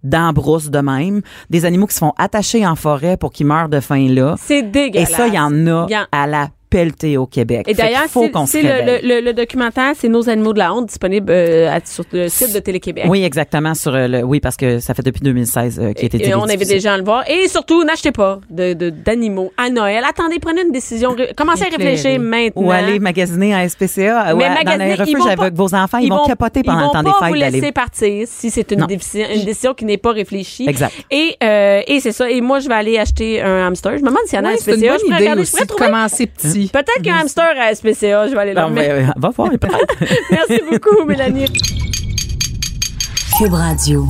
dans brousse de même. Des animaux qui se font attacher en forêt pour qu'ils meurent de faim là. C'est Et dégueulasse. ça, il y en a Il y en- à la au Québec. Et d'ailleurs, c'est le, documentaire, c'est Nos animaux de la honte, disponible euh, sur le site de Télé-Québec. Oui, exactement sur euh, le oui parce que ça fait depuis 2016 euh, qu'il a été Et on invite des gens à le voir. Et surtout, n'achetez pas de de- d'animaux à Noël. Attendez, prenez une décision. Commencez à réfléchir maintenant. ou aller magasiner à SPCA ou Mais à- dans magasiner, les ils refuges vont avec pas- vos enfants, ils, vont, capoter pendant ils le vont temps des pas fêtes vous laisser partir si c'est une, décision, une décision qui n'est pas réfléchie. Exact. Et, euh, et c'est ça. Et moi, je vais aller acheter un hamster. Je me demande s'il y en a Oui, à SPCA. je pourrais commencer petit. Peut-être qu'il y a un hamster à SPCA. Je vais aller là. Non, mais, euh, va voir, peut-être. Merci beaucoup, Mélanie. Cube Radio.